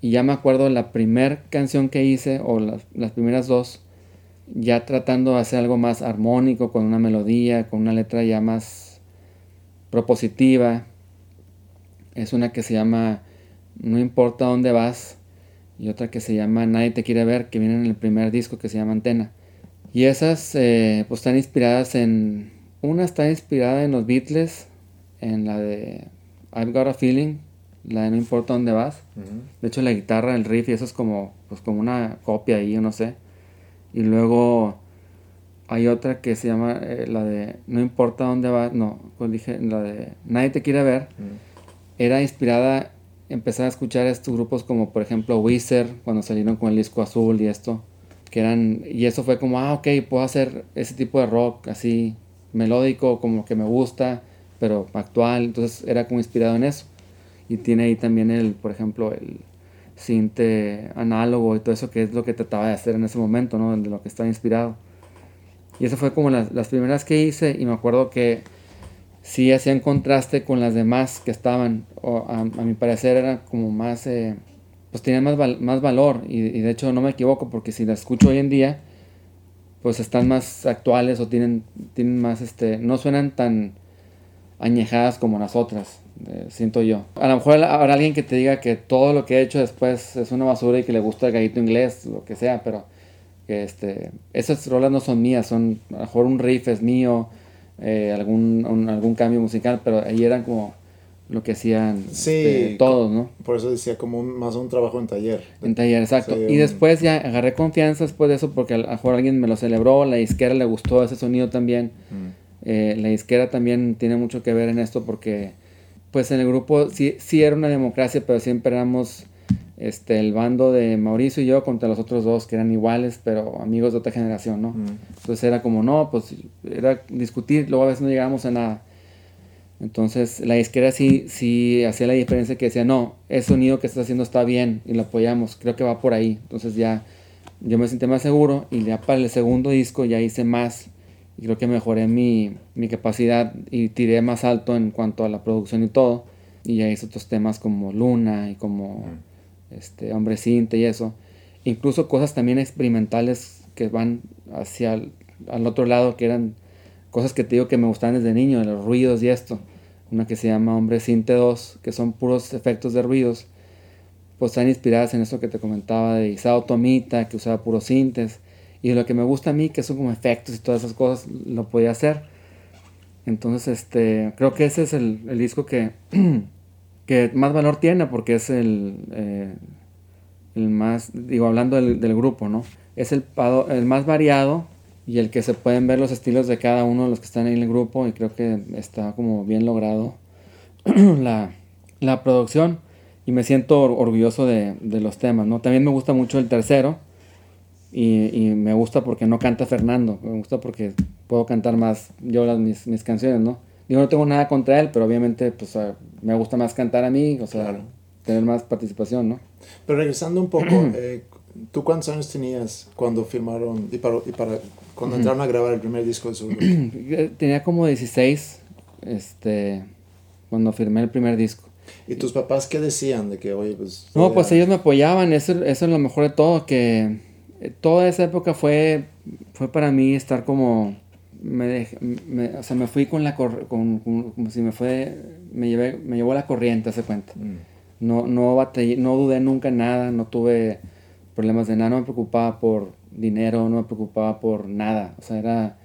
Y ya me acuerdo la primera canción que hice, o las, las primeras dos, ya tratando de hacer algo más armónico, con una melodía, con una letra ya más propositiva. Es una que se llama No importa dónde vas y otra que se llama Nadie te quiere ver, que viene en el primer disco que se llama Antena. Y esas eh, pues están inspiradas en... Una está inspirada en los Beatles, en la de I've Got a Feeling, la de No importa dónde vas. De hecho, la guitarra, el riff y eso es como, pues como una copia ahí, yo no sé. Y luego hay otra que se llama eh, la de No importa dónde vas, no, pues dije la de Nadie te quiere ver. Era inspirada, empezar a escuchar estos grupos como por ejemplo Weezer, cuando salieron con el disco azul y esto. Que eran, y eso fue como, ah, ok, puedo hacer ese tipo de rock así melódico, como que me gusta, pero actual. Entonces era como inspirado en eso. Y tiene ahí también el, por ejemplo, el cinte análogo y todo eso que es lo que trataba de hacer en ese momento, ¿no? De lo que estaba inspirado. Y eso fue como las, las primeras que hice y me acuerdo que sí hacían contraste con las demás que estaban. O a, mi parecer era como más, eh, pues tenían más, más valor y, y de hecho no me equivoco porque si las escucho hoy en día, pues están más actuales o tienen, tienen más, este, no suenan tan añejadas como las otras, eh, siento yo. A lo mejor habrá alguien que te diga que todo lo que he hecho después es una basura y que le gusta el gallito inglés, lo que sea, pero este, esas rolas no son mías, son a lo mejor un riff es mío, eh, algún, algún cambio musical, pero ahí eran como lo que hacían Sí, este, todos, ¿no? Por eso decía como un- más un trabajo en taller. En taller, exacto. Sí, y un- después ya agarré confianza después de eso porque a lo mejor alguien me lo celebró, la disquera le gustó ese sonido también. Mm. Eh, la disquera también tiene mucho que ver en esto porque pues en el grupo sí, sí era una democracia, pero siempre éramos este, el bando de Mauricio y yo contra los otros dos que eran iguales, pero amigos de otra generación, ¿no? Mm. Entonces era como, no, pues era discutir, luego a veces no llegábamos a nada. Entonces la disquera sí, sí hacía la diferencia que decía, no, ese sonido que estás haciendo está bien y lo apoyamos, creo que va por ahí. Entonces ya yo me sentí más seguro y ya para el segundo disco ya hice más y creo que mejoré mi, mi capacidad y tiré más alto en cuanto a la producción y todo. Y ya hice otros temas como Luna y como este, Hombre Cinte y eso. Incluso cosas también experimentales que van hacia el, al otro lado, que eran cosas que te digo que me gustaban desde niño, los ruidos y esto. Una que se llama Hombre Cinte 2, que son puros efectos de ruidos. Pues están inspiradas en eso que te comentaba de Isao Tomita, que usaba puros sintes. Y lo que me gusta a mí, que son como efectos y todas esas cosas, lo podía hacer. Entonces, este, creo que ese es el, el disco que, que más valor tiene porque es el, eh, el más, digo, hablando del, del grupo, ¿no? Es el, el más variado y el que se pueden ver los estilos de cada uno de los que están en el grupo y creo que está como bien logrado la, la producción y me siento or- orgulloso de, de los temas, ¿no? También me gusta mucho el tercero y, y me gusta porque no canta Fernando, me gusta porque puedo cantar más yo las, mis, mis canciones, ¿no? Digo, no tengo nada contra él, pero obviamente pues ah, me gusta más cantar a mí, o sea, Claro. tener más participación, ¿no? Pero regresando un poco, eh, ¿tú cuántos años tenías cuando firmaron y para, y para cuando entraron a grabar el primer disco de su grupo? Yo Tenía como 16 este, cuando firmé el primer disco. ¿Y tus papás qué decían de que, oye, pues... No, pues ellos me apoyaban, eso, eso es lo mejor de todo, que eh, toda esa época fue, fue para mí estar como, me, dej- me- o sea, me fui con la, cor- con, con- como si me fue, me, llevé, me llevó la corriente, hace cuenta. Mm. No, no batallé, no dudé nunca en nada, no tuve problemas de nada, no me preocupaba por dinero, no me preocupaba por nada, o sea, era,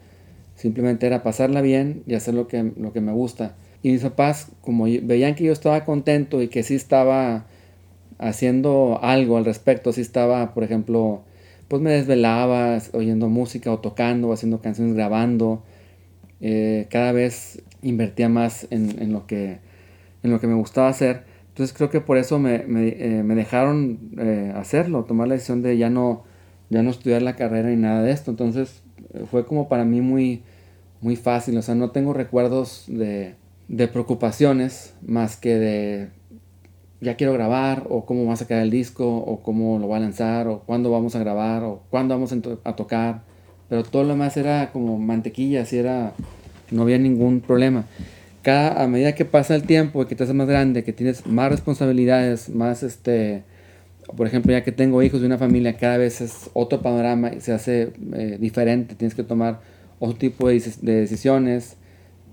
simplemente era pasarla bien y hacer lo que, lo que me gusta. Y mis papás, como veían que yo estaba contento y que sí estaba haciendo algo al respecto, sí estaba, por ejemplo, pues me desvelaba oyendo música o tocando o haciendo canciones, grabando, eh, cada vez invertía más en, en lo que, en lo que me gustaba hacer. Entonces creo que por eso me, me, eh, me dejaron eh, hacerlo, tomar la decisión de ya no, ya no estudiar la carrera ni nada de esto. Entonces eh, fue como para mí muy, muy fácil, o sea, no tengo recuerdos de, de preocupaciones más que de ya quiero grabar o cómo va a sacar el disco o cómo lo va a lanzar o cuándo vamos a grabar o cuándo vamos a, to- a tocar. Pero todo lo demás era como mantequilla, así era, no había ningún problema. Cada, a medida que pasa el tiempo que te haces más grande, que tienes más responsabilidades, más este, por ejemplo, ya que tengo hijos y una familia, cada vez es otro panorama y se hace eh, diferente. Tienes que tomar otro tipo de, decis- de decisiones.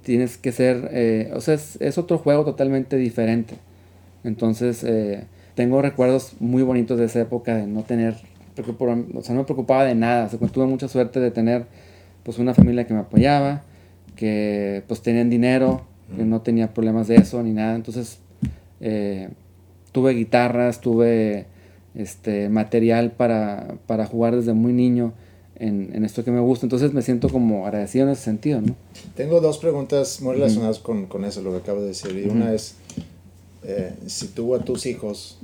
Tienes que ser, eh, o sea, es, otro juego totalmente diferente. Entonces, eh, tengo recuerdos muy bonitos de esa época de no tener, o sea, no me preocupaba de nada. Tuve mucha suerte de tener, pues, una familia que me apoyaba, que, pues, tenían dinero, que no tenía problemas de eso ni nada. Entonces, eh, tuve guitarras, tuve este, material para, para jugar desde muy niño en, en esto que me gusta. Entonces me siento como agradecido en ese sentido, ¿no? Tengo dos preguntas muy relacionadas con, con eso, lo que acabo de decir. Y una es, eh, si tú a tus hijos.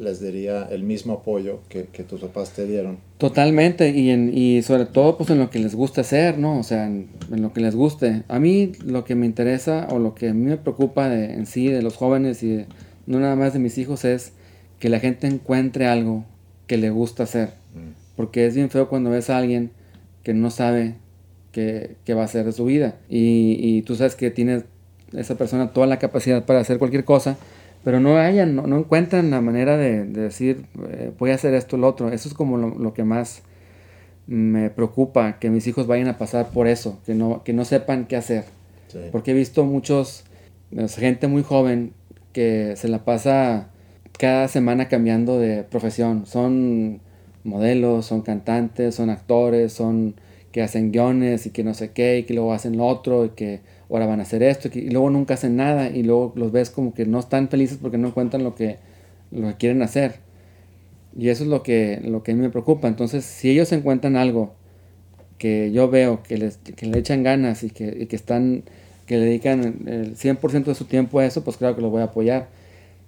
Les daría el mismo apoyo que, que tus papás te dieron. Totalmente, y, en, y sobre todo pues en lo que les gusta hacer, ¿no? O sea, en, en lo que les guste. A mí lo que me interesa o lo que a mí me preocupa de, en sí de los jóvenes y de- no nada más de mis hijos es que la gente encuentre algo que le gusta hacer. Porque es bien feo cuando ves a alguien que no sabe qué, qué va a hacer de su vida. Y, y tú sabes que tiene esa persona toda la capacidad para hacer cualquier cosa, pero no hayan, no, no encuentran la manera de, de decir, eh, voy a hacer esto o lo otro. Eso es como lo, lo que más me preocupa, que mis hijos vayan a pasar por eso, que no, que no sepan qué hacer. Sí. Porque he visto muchos, gente muy joven que se la pasa cada semana cambiando de profesión. Son modelos, son cantantes, son actores, son que hacen guiones y que no sé qué, y que luego hacen lo otro, y que ahora van a hacer esto, y, luego nunca hacen nada, y luego los ves como que no están felices porque no encuentran lo que, lo quieren hacer. Y eso es lo que, lo que a mí me preocupa. Entonces, si ellos encuentran algo que yo veo que, les, que le echan ganas y que, que están que le dedican el 100% de su tiempo a eso, pues claro que lo voy a apoyar.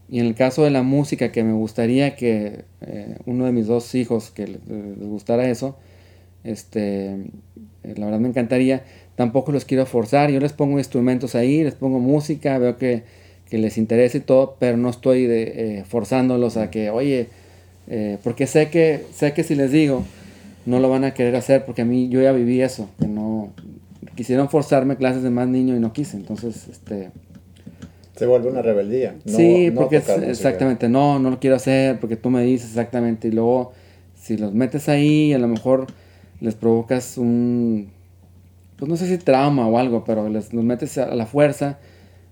Y en el caso de la música, que me gustaría que eh, uno de mis dos hijos que les, les gustara eso, este, eh, la verdad me encantaría, tampoco los quiero forzar, yo les pongo instrumentos ahí, les pongo música, veo que, que les interesa y todo, pero no estoy de, eh, forzándolos a que, oye, eh, porque sé que, sé que si les digo, no lo van a querer hacer, porque a mí yo ya viví eso, que no, quisieron forzarme clases de más niño y no quise, entonces, este, Se vuelve una rebeldía. no- sí, no porque es- exactamente, no, no lo quiero hacer porque tú me dices exactamente y luego si los metes ahí a lo mejor les provocas un, pues no sé si trauma o algo, pero les los metes a la fuerza,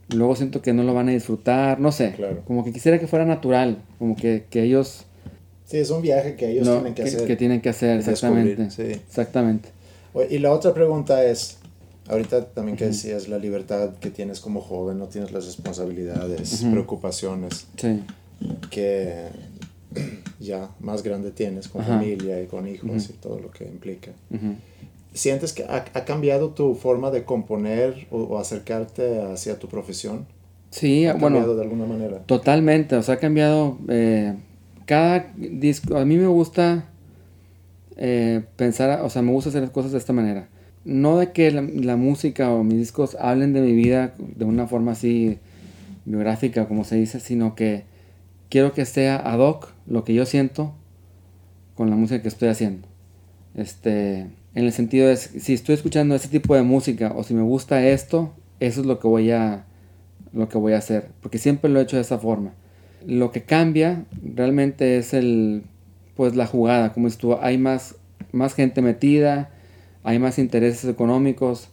luego siento que no lo van a disfrutar, no sé, Claro. como que quisiera que fuera natural, como que, que ellos Sí, es un viaje que ellos no, tienen que, hacer. que tienen que hacer, exactamente, sí. exactamente. Y la otra pregunta es, ahorita también que decías la libertad que tienes como joven, no tienes las responsabilidades, preocupaciones Sí, que ya más grande tienes con Ajá. familia y con hijos Ujú. y todo lo que implica. ¿Sientes que ha, ha cambiado tu forma de componer o, o acercarte hacia tu profesión? sí, ¿Ha bueno. cambiado de alguna manera? Totalmente, o sea, ha cambiado. eh, cada disco. A mí me gusta eh, pensar, o sea, me gusta hacer las cosas de esta manera. No de que la, la música o mis discos hablen de mi vida de una forma así biográfica, como se dice, sino que quiero que sea ad hoc lo que yo siento con la música que estoy haciendo. Este, en el sentido de si estoy escuchando ese tipo de música o si me gusta esto, eso es lo que voy a lo que voy a hacer, porque siempre lo he hecho de esa forma. Lo que cambia realmente es el pues la jugada, como tú, hay más más gente metida, hay más intereses económicos,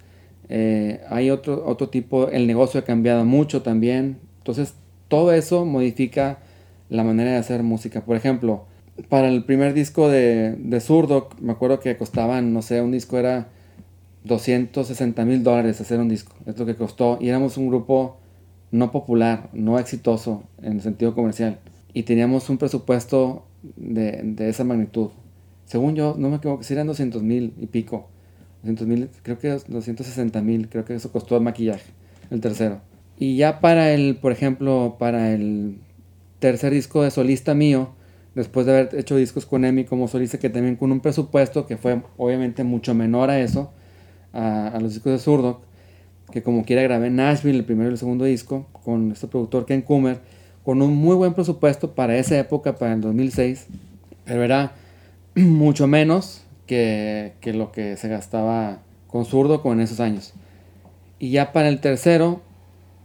eh, hay otro otro tipo, el negocio ha cambiado mucho también, entonces todo eso modifica la manera de hacer música. Por ejemplo, para el primer disco de, de Zurdo, me acuerdo que costaban, no sé, un disco era 260 mil dólares hacer un disco. Es lo que costó. Y éramos un grupo no popular, no exitoso en el sentido comercial. Y teníamos un presupuesto de, de esa magnitud. Según yo, no me equivoco, si eran 200 mil y pico. 200 mil, creo que 260 mil, creo que eso costó el maquillaje, el tercero. Y ya para el, por ejemplo, para el tercer disco de solista mío, después de haber hecho discos con Emi como solista, que también con un presupuesto que fue obviamente mucho menor a eso, a, los discos de Zurdo, que como quiera grabé en Nashville el primero y el segundo disco, con este productor Ken Kummer, con un muy buen presupuesto para esa época, para el 2006, pero era mucho menos que, que lo que se gastaba con Zurdo con esos años. Y ya para el tercero,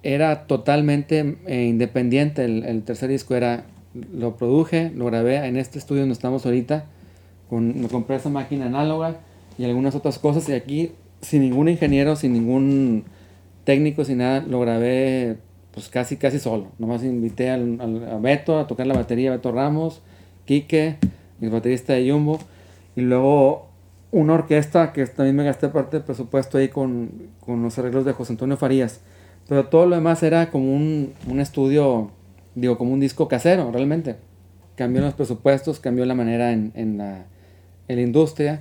era totalmente eh, independiente. El, el tercer disco era, lo produje, lo grabé en este estudio donde estamos ahorita. Con, me compré esa máquina análoga y algunas otras cosas. Y aquí, sin ningún ingeniero, sin ningún técnico, sin nada, lo grabé pues casi, casi solo. Nomás invité al, a Beto a tocar la batería, Beto Ramos, Quique, el baterista de Jumbo. Y luego una orquesta que también me gasté parte del presupuesto ahí con, con los arreglos de José Antonio Farías Pero todo lo demás era como un, un estudio, digo, como un disco casero, realmente. Cambió los presupuestos, cambió la manera en, en la, en la industria.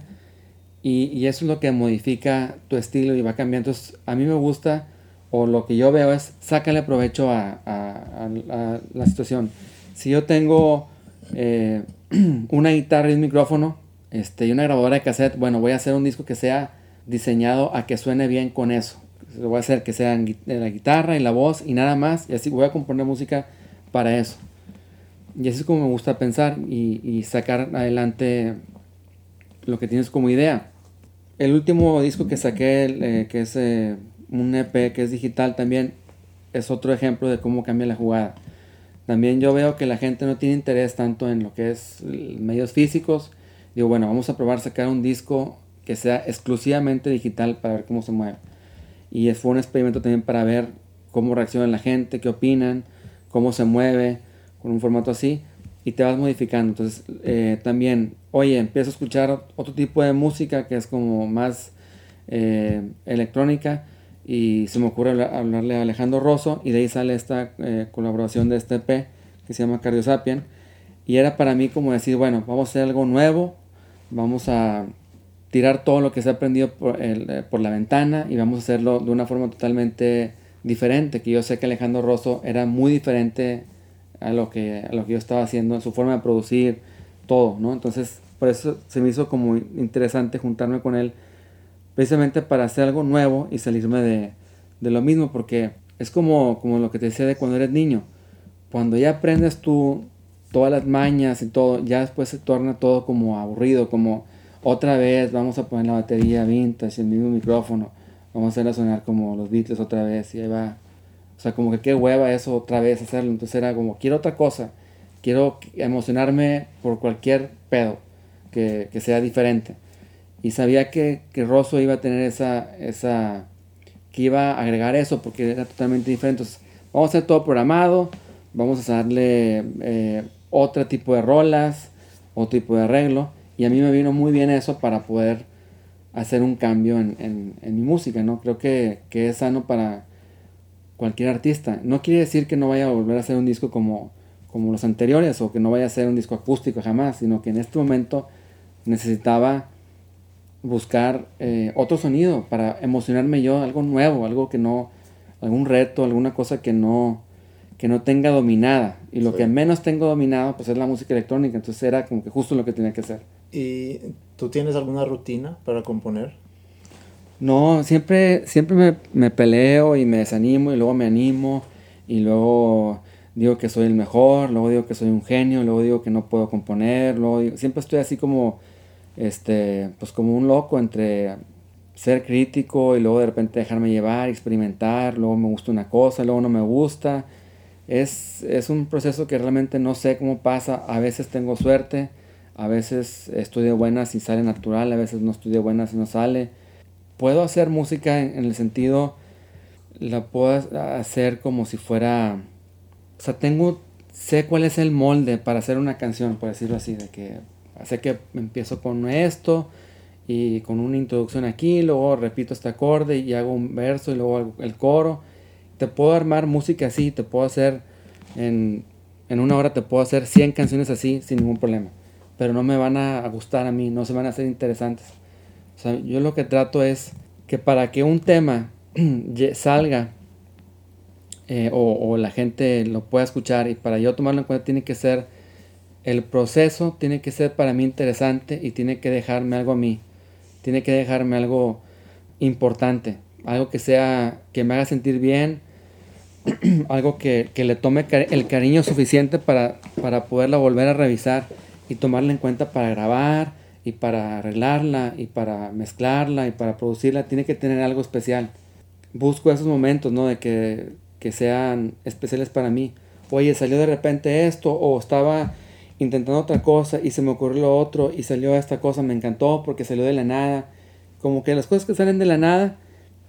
Y, y eso es lo que modifica tu estilo y va cambiando. Entonces, a mí me gusta, o lo que yo veo es, sácale provecho a, a- a- a la situación. Si yo tengo eh, una guitarra y un micrófono este, y una grabadora de cassette, bueno, voy a hacer un disco que sea diseñado a que suene bien con eso. Voy a hacer que sea la guitarra y la voz y nada más. Y así voy a componer música para eso. Y así es como me gusta pensar y, sacar adelante lo que tienes como idea. El último disco que saqué, eh, que es eh, un EP que es digital también, es otro ejemplo de cómo cambia la jugada. También yo veo que la gente no tiene interés tanto en lo que es medios físicos. Digo, bueno, vamos a probar sacar un disco que sea exclusivamente digital para ver cómo se mueve. Y fue un experimento también para ver cómo reacciona la gente, qué opinan, cómo se mueve con un formato así. Y te vas modificando. Entonces, eh, también, oye, empiezo a escuchar otro tipo de música que es como más eh, electrónica. Y se me ocurre habla- hablarle a Alejandro Rosso. Y de ahí sale esta eh, colaboración de este EP que se llama Cardiosapien. Y era para mí como decir, bueno, vamos a hacer algo nuevo. Vamos a tirar todo lo que se ha aprendido por, el- eh, por la ventana y vamos a hacerlo de una forma totalmente diferente. Que yo sé que Alejandro Rosso era muy diferente a lo que, a lo que yo estaba haciendo, en su forma de producir, todo, ¿no? Entonces, por eso se me hizo como interesante juntarme con él, precisamente para hacer algo nuevo y salirme de, de lo mismo, porque es como, como lo que te decía de cuando eres niño. Cuando ya aprendes tú todas las mañas y todo, ya después se torna todo como aburrido, como otra vez vamos a poner la batería vintage, el mismo micrófono, vamos a hacerla sonar como los Beatles otra vez y ahí va. O sea, como que qué hueva eso otra vez hacerlo. Entonces era como, quiero otra cosa, quiero emocionarme por cualquier pedo que, que sea diferente. Y sabía que, que Rosso iba a tener esa, esa, que iba a agregar eso porque era totalmente diferente. Entonces, vamos a hacer todo programado, vamos a darle eh, otro tipo de rolas, otro tipo de arreglo. Y a mí me vino muy bien eso para poder hacer un cambio en, en- en mi música, ¿no? Creo que, que es sano para cualquier artista. No quiere decir que no vaya a volver a hacer un disco como, como los anteriores o que no vaya a ser un disco acústico jamás, sino que en este momento necesitaba buscar eh, otro sonido para emocionarme yo, algo nuevo, algo que no, algún reto, alguna cosa que no, que no tenga dominada. Y lo Sí. que menos tengo dominado, pues es la música electrónica. Entonces era como que justo lo que tenía que hacer. ¿Y tú tienes alguna rutina para componer? No, siempre, siempre me, peleo y me desanimo y luego me animo y luego digo que soy el mejor, luego digo que soy un genio, luego digo que no puedo componer, luego digo- siempre estoy así como, este, pues como un loco entre ser crítico y luego de repente dejarme llevar, experimentar, luego me gusta una cosa, luego no me gusta. Es, es un proceso que realmente no sé cómo pasa, a veces tengo suerte, a veces de buenas y sale natural, a veces no de buenas y no sale puedo hacer música en, el sentido, la puedo hacer como si fuera, o sea, tengo, sé cuál es el molde para hacer una canción, por decirlo así, de que sé que empiezo con esto y con una introducción aquí, luego repito este acorde y hago un verso y luego el coro. Te puedo armar música así, te puedo hacer, en, en una hora te puedo hacer 100 canciones así sin ningún problema, pero no me van a gustar a mí, no se van a hacer interesantes. O sea, yo lo que trato es que para que un tema salga eh, o, o la gente lo pueda escuchar y para yo tomarlo en cuenta tiene que ser el proceso, tiene que ser para mí interesante y tiene que dejarme algo a mí, tiene que dejarme algo importante, algo que sea, que me haga sentir bien, algo que, que le tome el cariño suficiente para, para poderla volver a revisar y tomarla en cuenta para grabar y para arreglarla y para mezclarla y para producirla, tiene que tener algo especial. Busco esos momentos, ¿no? De que, que sean especiales para mí. Oye, salió de repente esto o estaba intentando otra cosa y se me ocurrió lo otro y salió esta cosa, me encantó porque salió de la nada. Como que las cosas que salen de la nada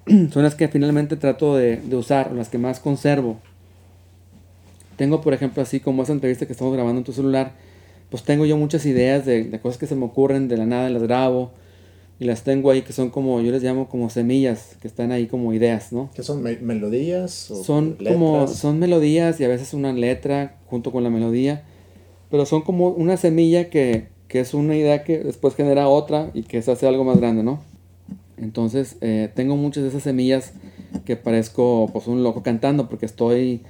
son las que finalmente trato de, de usar, las que más conservo. Tengo, por ejemplo, así como esa entrevista que estamos grabando en tu celular, pues tengo yo muchas ideas de, de cosas que se me ocurren de la nada, las grabo. y las tengo ahí que son como, yo les llamo como semillas, que están ahí como ideas, ¿no? ¿Qué son? Me- ¿Melodías? O Son como, letras? son melodías y a veces una letra junto con la melodía, pero son como una semilla que, que es una idea que después genera otra y que se hace algo más grande, ¿no? Entonces, eh, tengo muchas de esas semillas que parezco pues un loco cantando porque estoy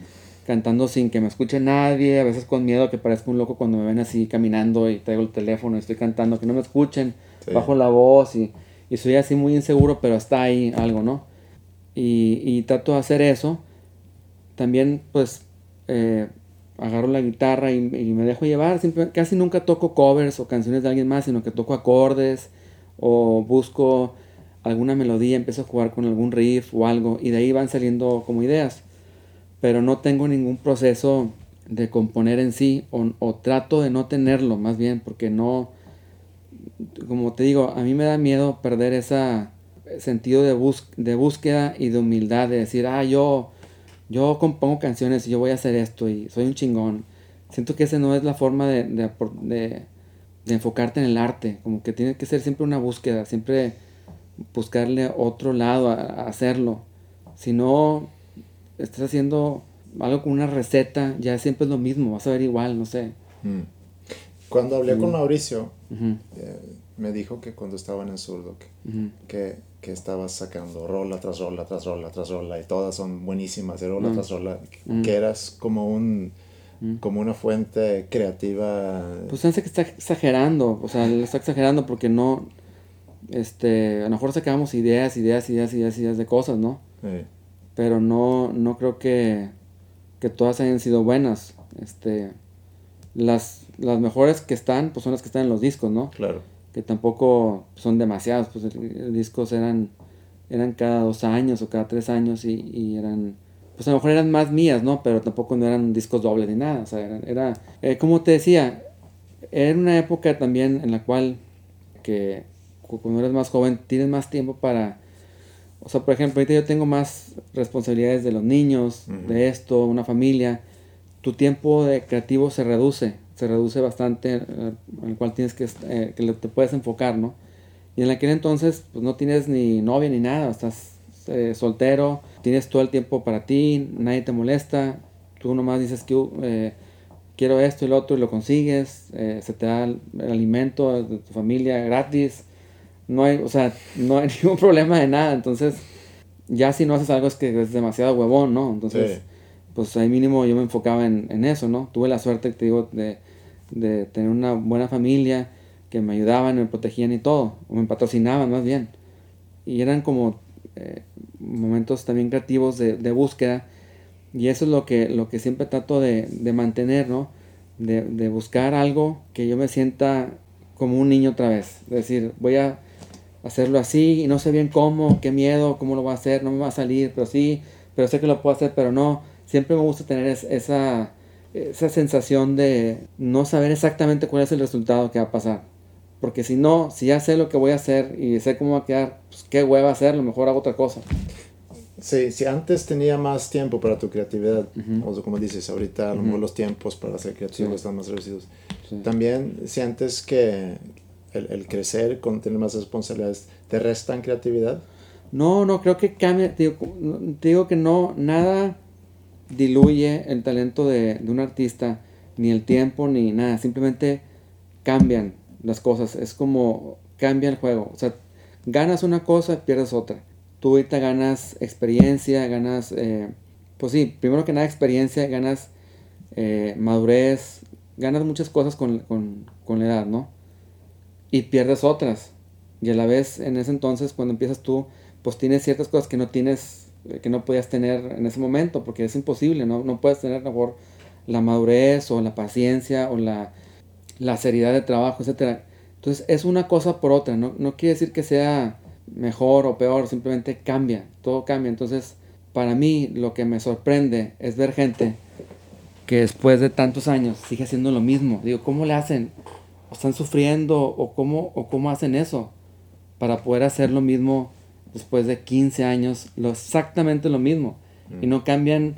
cantando sin que me escuche nadie, a veces con miedo que parezco un loco cuando me ven así caminando y traigo el teléfono y estoy cantando, que no me escuchen, Sí. bajo la voz y, y soy así muy inseguro, pero está ahí algo, ¿no? Y, y trato de hacer eso. También pues eh, agarro la guitarra y, y me dejo llevar, casi nunca toco covers o canciones de alguien más, sino que toco acordes o busco alguna melodía, empiezo a jugar con algún riff o algo y de ahí van saliendo como ideas. Pero no tengo ningún proceso de componer en sí o, trato de no tenerlo más bien porque no, como te digo, a mí me da miedo perder ese sentido de, bus- de búsqueda y de humildad, de decir, ah, yo, yo compongo canciones y yo voy a hacer esto y soy un chingón. Siento que esa no es la forma de, de- de enfocarte en el arte, como que tiene que ser siempre una búsqueda, siempre buscarle otro lado a, a hacerlo. Si no estás haciendo algo con una receta, ya siempre es lo mismo, vas a ver igual, no sé. Mm. Cuando hablé Mm. con Mauricio, Ujú, eh, me dijo que cuando estaban en Zurdo, que, ujú. que, que estabas sacando rola tras rola, tras rola, tras rola, y todas son buenísimas, y rola Mm. tras rola, Mm. que eras como un Mm. como una fuente creativa. Pues pensé que está exagerando, o sea, lo está exagerando porque no, este, a lo mejor sacamos ideas, ideas, ideas, ideas, ideas de cosas, ¿no? Eh, Pero no, no creo que, que todas hayan sido buenas. Este, las, las mejores que están, pues son las que están en los discos, ¿no? claro. Que tampoco son demasiados, pues discos eran, eran cada dos años o cada tres años y, y eran, pues a lo mejor eran más mías, ¿no? Pero tampoco no eran discos dobles ni nada, o sea, era, era eh, como te decía, era una época también en la cual que cu- cuando eres más joven tienes más tiempo para, o sea, por ejemplo, ahorita yo tengo más responsabilidades de los niños, de esto, una familia, tu tiempo de creativo se reduce, se reduce bastante, eh, en el cual tienes que, eh, que te puedes enfocar, ¿no? Y en aquel entonces, pues no tienes ni novia ni nada, estás eh, soltero, tienes todo el tiempo para ti, nadie te molesta, tú nomás dices que eh, quiero esto y lo otro y lo consigues, eh, se te da el, el alimento de tu familia gratis, no hay, o sea, no hay ningún problema de nada, entonces ya si no haces algo es que es demasiado huevón, ¿no? Entonces, Sí. pues ahí mínimo yo me enfocaba en, en eso, ¿no? Tuve la suerte, te digo, de, de tener una buena familia que me ayudaban, me protegían y todo, o me patrocinaban más bien. Y eran como eh, momentos también creativos de, de búsqueda. Y eso es lo que, lo que siempre trato de, de mantener, ¿no? De, de buscar algo que yo me sienta como un niño otra vez. Es decir, voy a hacerlo así y no sé bien cómo, qué miedo, cómo lo voy a hacer, no me va a salir, pero sí, pero sé que lo puedo hacer, pero no. Siempre me gusta tener es- esa, esa sensación de no saber exactamente cuál es el resultado que va a pasar. Porque si no, si ya sé lo que voy a hacer y sé cómo va a quedar, pues qué hueva hacerlo, mejor hago otra cosa. Sí, si antes tenía más tiempo para tu creatividad, Ujú. o sea, como dices, ahorita a lo Ujú. mejor los tiempos para ser creativo Sí. están más reducidos. Sí. También sientes que el, el crecer, con tener más responsabilidades, te restan creatividad. No, no, creo que cambia. Digo, digo que no, nada diluye el talento de, de un artista, ni el tiempo, ni nada. Simplemente cambian las cosas. Es como cambia el juego. O sea, ganas una cosa, pierdes otra. Tú ahorita ganas experiencia, ganas, eh, pues sí, primero que nada experiencia, ganas eh, madurez, ganas muchas cosas con, con, con la edad, ¿no? Y pierdes otras. Y a la vez, en ese entonces, cuando empiezas tú, pues tienes ciertas cosas que no tienes, eh, que no podías tener en ese momento, porque es imposible, ¿no? No puedes tener a mejor la madurez o la paciencia o la, la seriedad de trabajo, etcétera. Entonces es una cosa por otra, no, no quiere decir que sea mejor o peor, simplemente cambia, todo cambia. Entonces, para mí lo que me sorprende es ver gente que después de tantos años sigue haciendo lo mismo. Digo, ¿cómo le hacen? ¿O están sufriendo? ¿O cómo, o cómo hacen eso? Para poder hacer lo mismo después de 15 años, lo, exactamente lo mismo. Y no cambian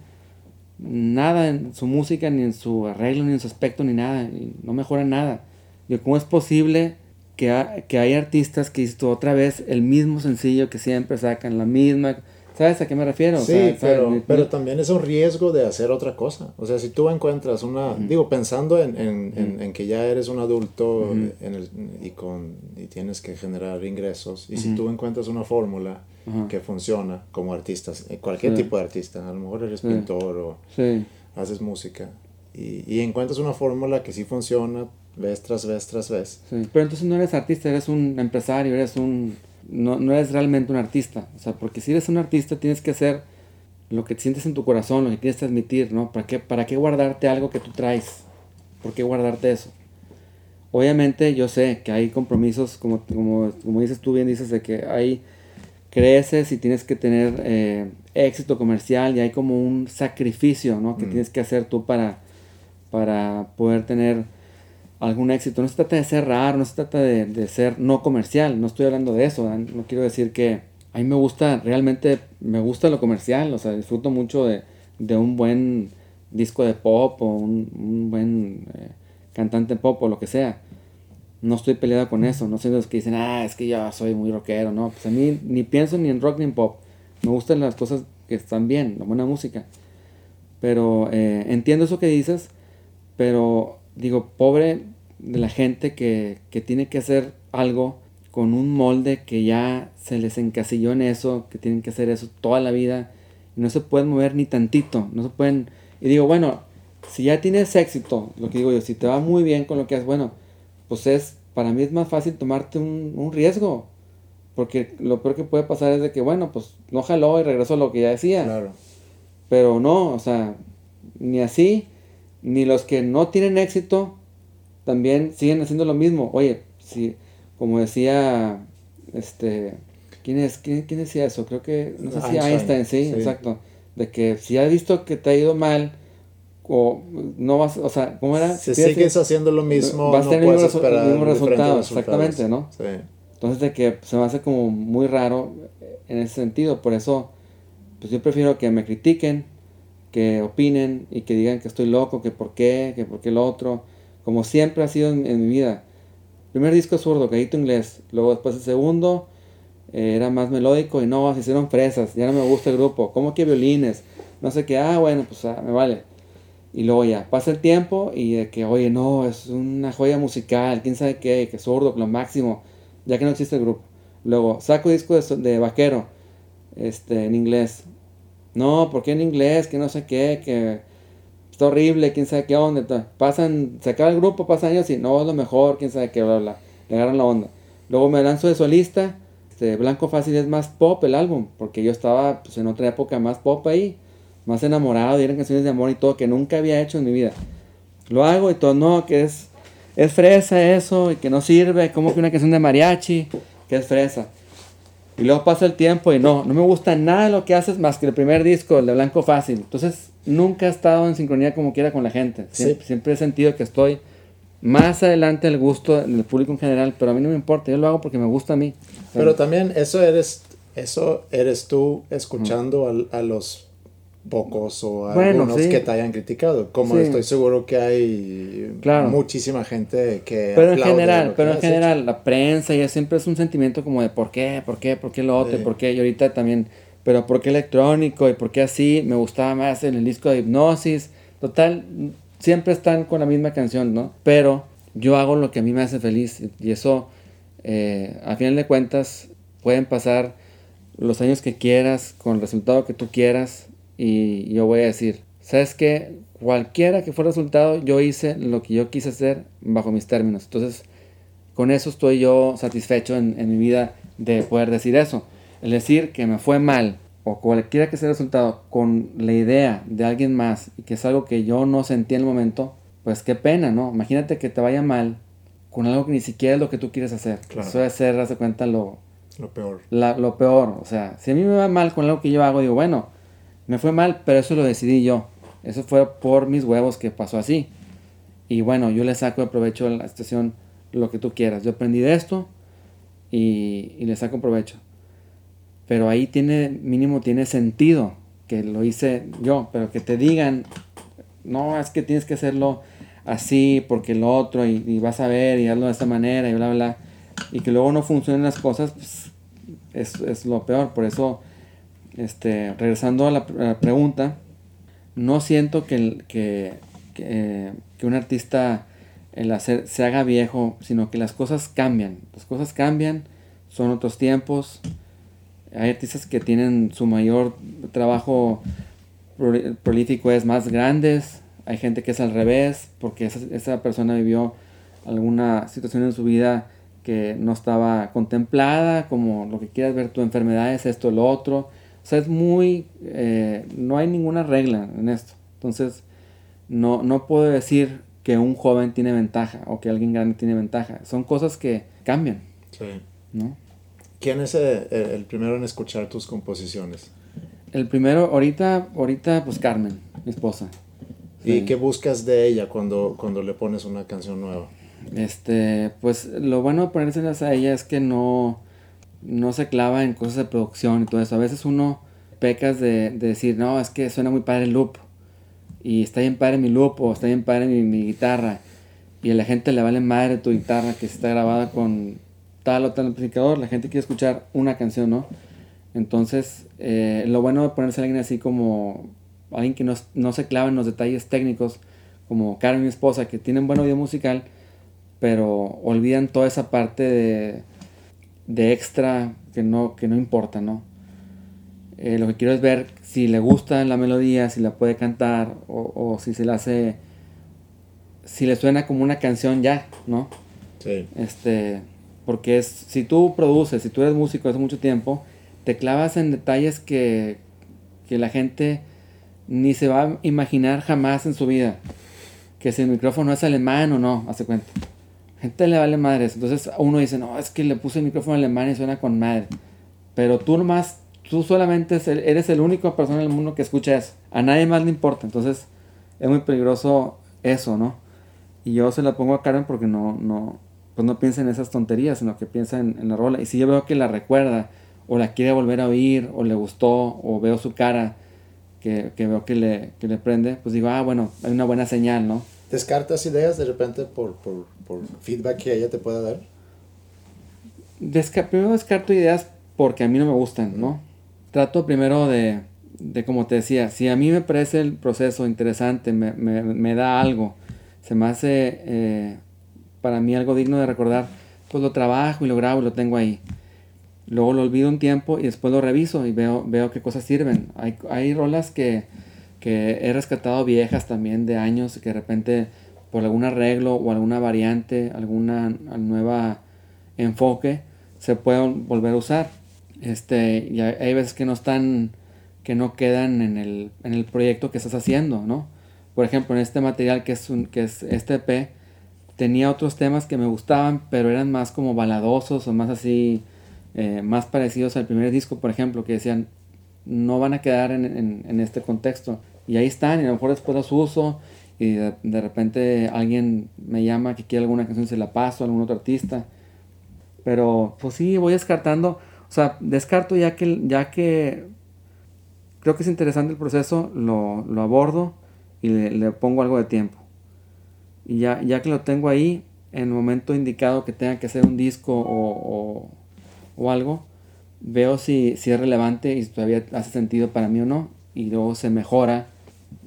nada en su música, ni en su arreglo, ni en su aspecto, ni nada. Y no mejoran nada. Digo, ¿cómo es posible que, ha- que hay artistas que tú otra vez el mismo sencillo que siempre sacan, la misma. ¿Sabes a qué me refiero? O Sí, pero, pero también es un riesgo de hacer otra cosa. O sea, si tú encuentras una, digo, pensando en, en, en- en que ya eres un adulto en el- y, con, y tienes que generar ingresos, y si tú encuentras una fórmula que funciona como artista, eh, cualquier Sí. tipo de artista, a lo mejor eres Sí. pintor o Sí, haces música, y, y encuentras una fórmula que sí funciona vez tras vez tras vez. Pero entonces no eres artista, eres un empresario, eres un... No, no eres realmente un artista. O sea, porque si eres un artista tienes que hacer lo que sientes en tu corazón, lo que quieres transmitir, ¿no? ¿Para qué, ¿Para qué guardarte algo que tú traes? ¿Por qué guardarte eso? Obviamente yo sé que hay compromisos, como, como, como dices tú bien, dices de que hay creces y tienes que tener eh, éxito comercial y hay como un sacrificio, ¿no? Que Mm. tienes que hacer tú para, para poder tener algún éxito. No se trata de ser raro, no se trata de, de ser no comercial, no estoy hablando de eso, no quiero decir que a mí me gusta, realmente me gusta lo comercial, o sea, disfruto mucho de, de un buen disco de pop o un, un buen eh, cantante pop o lo que sea. No estoy peleado con eso, no soy de los que dicen, ah, es que yo soy muy rockero, no, pues a mí ni pienso ni en rock ni en pop, me gustan las cosas que están bien, la buena música. Pero eh, entiendo eso que dices, pero digo, pobre de la gente que, que tiene que hacer algo con un molde que ya se les encasilló en eso, que tienen que hacer eso toda la vida, y no se pueden mover ni tantito, no se pueden... Y digo, bueno, si ya tienes éxito, lo que digo yo, si te va muy bien con lo que haces, bueno, pues es, para mí es más fácil tomarte un, un riesgo, porque lo peor que puede pasar es de que, bueno, pues no jaló y regresó a lo que ya decía. Claro. Pero no, o sea, ni así, ni los que no tienen éxito también siguen haciendo lo mismo. Oye, si, como decía, este, ¿quién es? ¿Quién, quién decía eso? Creo que, no sé si Einstein, Einstein, sí, sí. exacto. De que si has visto que te ha ido mal, o no vas, o sea, ¿cómo era? Si sí. sigues haciendo lo mismo, vas a no tener el mismo, esperar el mismo resultado, exactamente, ¿no? Sí. Entonces de que se me hace como muy raro en ese sentido. Por eso, pues yo prefiero que me critiquen, que opinen y que digan que estoy loco, que por qué, que por qué lo otro. Como siempre ha sido en, mi vida. Primer disco zurdo, Gallito Inglés. Luego después el segundo eh, era más melódico y no, se hicieron fresas. Ya no me gusta el grupo. ¿Cómo que violines? No sé qué. Ah, bueno, pues ah, me vale. Y luego ya, pasa el tiempo y de que, oye, no, es una joya musical, quién sabe qué, que zurdo, lo máximo, ya que no existe el grupo. Luego, saco disco de, de vaquero, este, en inglés. No, ¿por qué en inglés? Que no sé qué, que está horrible, quién sabe qué onda. ta- Pasan, se acaba el grupo, pasan años y no es lo mejor, quién sabe qué, bla, bla. Le agarran la onda. Luego me lanzo de solista, este, Blanco Fácil es más pop el álbum, porque yo estaba pues, en otra época más pop ahí, más enamorado, y eran canciones de amor y todo que nunca había hecho en mi vida. Lo hago y todo, no, que es, es fresa eso, y que no sirve, como que una canción de mariachi, que es fresa. Y luego pasa el tiempo y no, no me gusta nada de lo que haces más que el primer disco, el de Blanco Fácil. Entonces, nunca he estado en sincronía como quiera con la gente. Siempre, Sí. siempre he sentido que estoy más adelante del gusto del público en general, pero a mí no me importa, yo lo hago porque me gusta a mí. Pero también eso eres, eso eres tú escuchando al- a, los pocos o Bueno, algunos sí. que te hayan criticado. Como Sí. estoy seguro que hay Claro. muchísima gente que Pero en general, pero en hecho. general, la prensa ya siempre es un sentimiento como de por qué, por qué, por qué lo otro, Sí. por qué, y ahorita también, pero por qué electrónico y por qué así, me gustaba más en el disco de hipnosis, total, siempre están con la misma canción, ¿no? Pero yo hago lo que a mí me hace feliz y eso, eh, a final de cuentas, pueden pasar los años que quieras, con el resultado que tú quieras, y yo voy a decir, ¿sabes qué? Cualquiera que fuera el resultado, yo hice lo que yo quise hacer bajo mis términos. Entonces, con eso estoy yo satisfecho en, en mi vida de poder decir eso. El decir que me fue mal, o cualquiera que sea el resultado, con la idea de alguien más, y que es algo que yo no sentí en el momento, pues qué pena, ¿no? Imagínate que te vaya mal con algo que ni siquiera es lo que tú quieres hacer. Claro. Eso debe ser, de cuenta, lo, Lo peor. la- lo peor. O sea, si a mí me va mal con algo que yo hago, digo, bueno, me fue mal, pero eso lo decidí yo. Eso fue por mis huevos que pasó así. Y bueno, yo le saco de provecho a la situación lo que tú quieras. Yo aprendí de esto y, y le saco provecho. Pero ahí tiene, mínimo tiene sentido que lo hice yo, pero que te digan, no, es que tienes que hacerlo así porque lo otro y, y vas a ver y hazlo de esta manera y bla, bla. y que luego no funcionen las cosas, pues, es, es lo peor. Por eso, este, regresando a la, pregunta, no siento que, que, que, que un artista el hacer, se haga viejo, sino que las cosas cambian. Las cosas cambian, son otros tiempos. Hay artistas que tienen su mayor trabajo prolífico es más grandes. Hay gente que es al revés, porque esa, esa persona vivió alguna situación en su vida que no estaba contemplada, como lo que quieras ver, tu enfermedad es esto, lo otro. O sea, es muy... eh, no hay ninguna regla en esto. Entonces, no, no puedo decir que un joven tiene ventaja o que alguien grande tiene ventaja. Son cosas que cambian, Sí. ¿no? ¿Quién es eh, el, el primero en escuchar tus composiciones? El primero, ahorita, ahorita, pues Carmen, mi esposa. ¿Y qué buscas de ella cuando, cuando le pones una canción nueva? Este, pues lo bueno de ponérselas a ella es que no, no se clava en cosas de producción y todo eso. A veces uno pecas de, de decir, no, es que suena muy padre el loop. Y está bien padre mi loop o está bien padre mi, mi guitarra. Y a la gente le vale madre tu guitarra que está grabada con tal o tal amplificador. La gente quiere escuchar una canción, ¿no? Entonces, eh, lo bueno de ponerse a alguien así como alguien que no, no se clava en los detalles técnicos, como Karen, mi esposa, que tienen buen oído musical, pero olvidan toda esa parte de, de extra que no, que no importa, ¿no? Eh, lo que quiero es ver si le gusta la melodía, si la puede cantar, o, o si se le hace, si le suena como una canción ya, ¿no? Sí. Este, porque es, si tú produces, si tú eres músico hace mucho tiempo, te clavas en detalles que, que la gente ni se va a imaginar jamás en su vida. Que si el micrófono es alemán o no, hace cuenta. Gente le vale madres. Entonces uno dice, no, es que le puse el micrófono alemán y suena con madre. Pero tú nomás, tú solamente eres el único persona en el mundo que escucha eso. A nadie más le importa. Entonces es muy peligroso eso, ¿no? Y yo se la pongo a Karen porque no, no, pues no piensa en esas tonterías, sino que piensa en, en la rola. Y si yo veo que la recuerda, o la quiere volver a oír, o le gustó, o veo su cara, que, que veo que le, que le prende, pues digo, ah, bueno, hay una buena señal, ¿no? ¿Descartas ideas de repente por, por, por feedback que ella te pueda dar? Desca- primero descarto ideas porque a mí no me gustan, ¿no? Trato primero de, de, como te decía, si a mí me parece el proceso interesante, me, me, me da algo, se me hace eh, para mí algo digno de recordar, pues lo trabajo y lo grabo y lo tengo ahí. Luego lo olvido un tiempo y después lo reviso y veo, veo qué cosas sirven. Hay, hay rolas que, que he rescatado viejas también de años que de repente por algún arreglo o alguna variante, alguna nueva enfoque, se pueden volver a usar. Este, y hay, veces que no están, que no quedan en el, en el proyecto que estás haciendo, ¿no? Por ejemplo, en este material que es, un, que es este EP, tenía otros temas que me gustaban, pero eran más como baladosos o más así, eh, más parecidos al primer disco, por ejemplo, que decían, no van a quedar en- en este contexto. Y ahí están, y a lo mejor después los uso, y de, de repente alguien me llama que quiere alguna canción, se la paso a algún otro artista. Pero pues sí, voy descartando, o sea, descarto ya que, ya que creo que es interesante el proceso, lo, lo abordo y le, le pongo algo de tiempo. Y ya, ya que lo tengo ahí, en el momento indicado que tenga que hacer un disco o, o, o algo, veo si, si es relevante y si todavía hace sentido para mí o no. Y luego se mejora,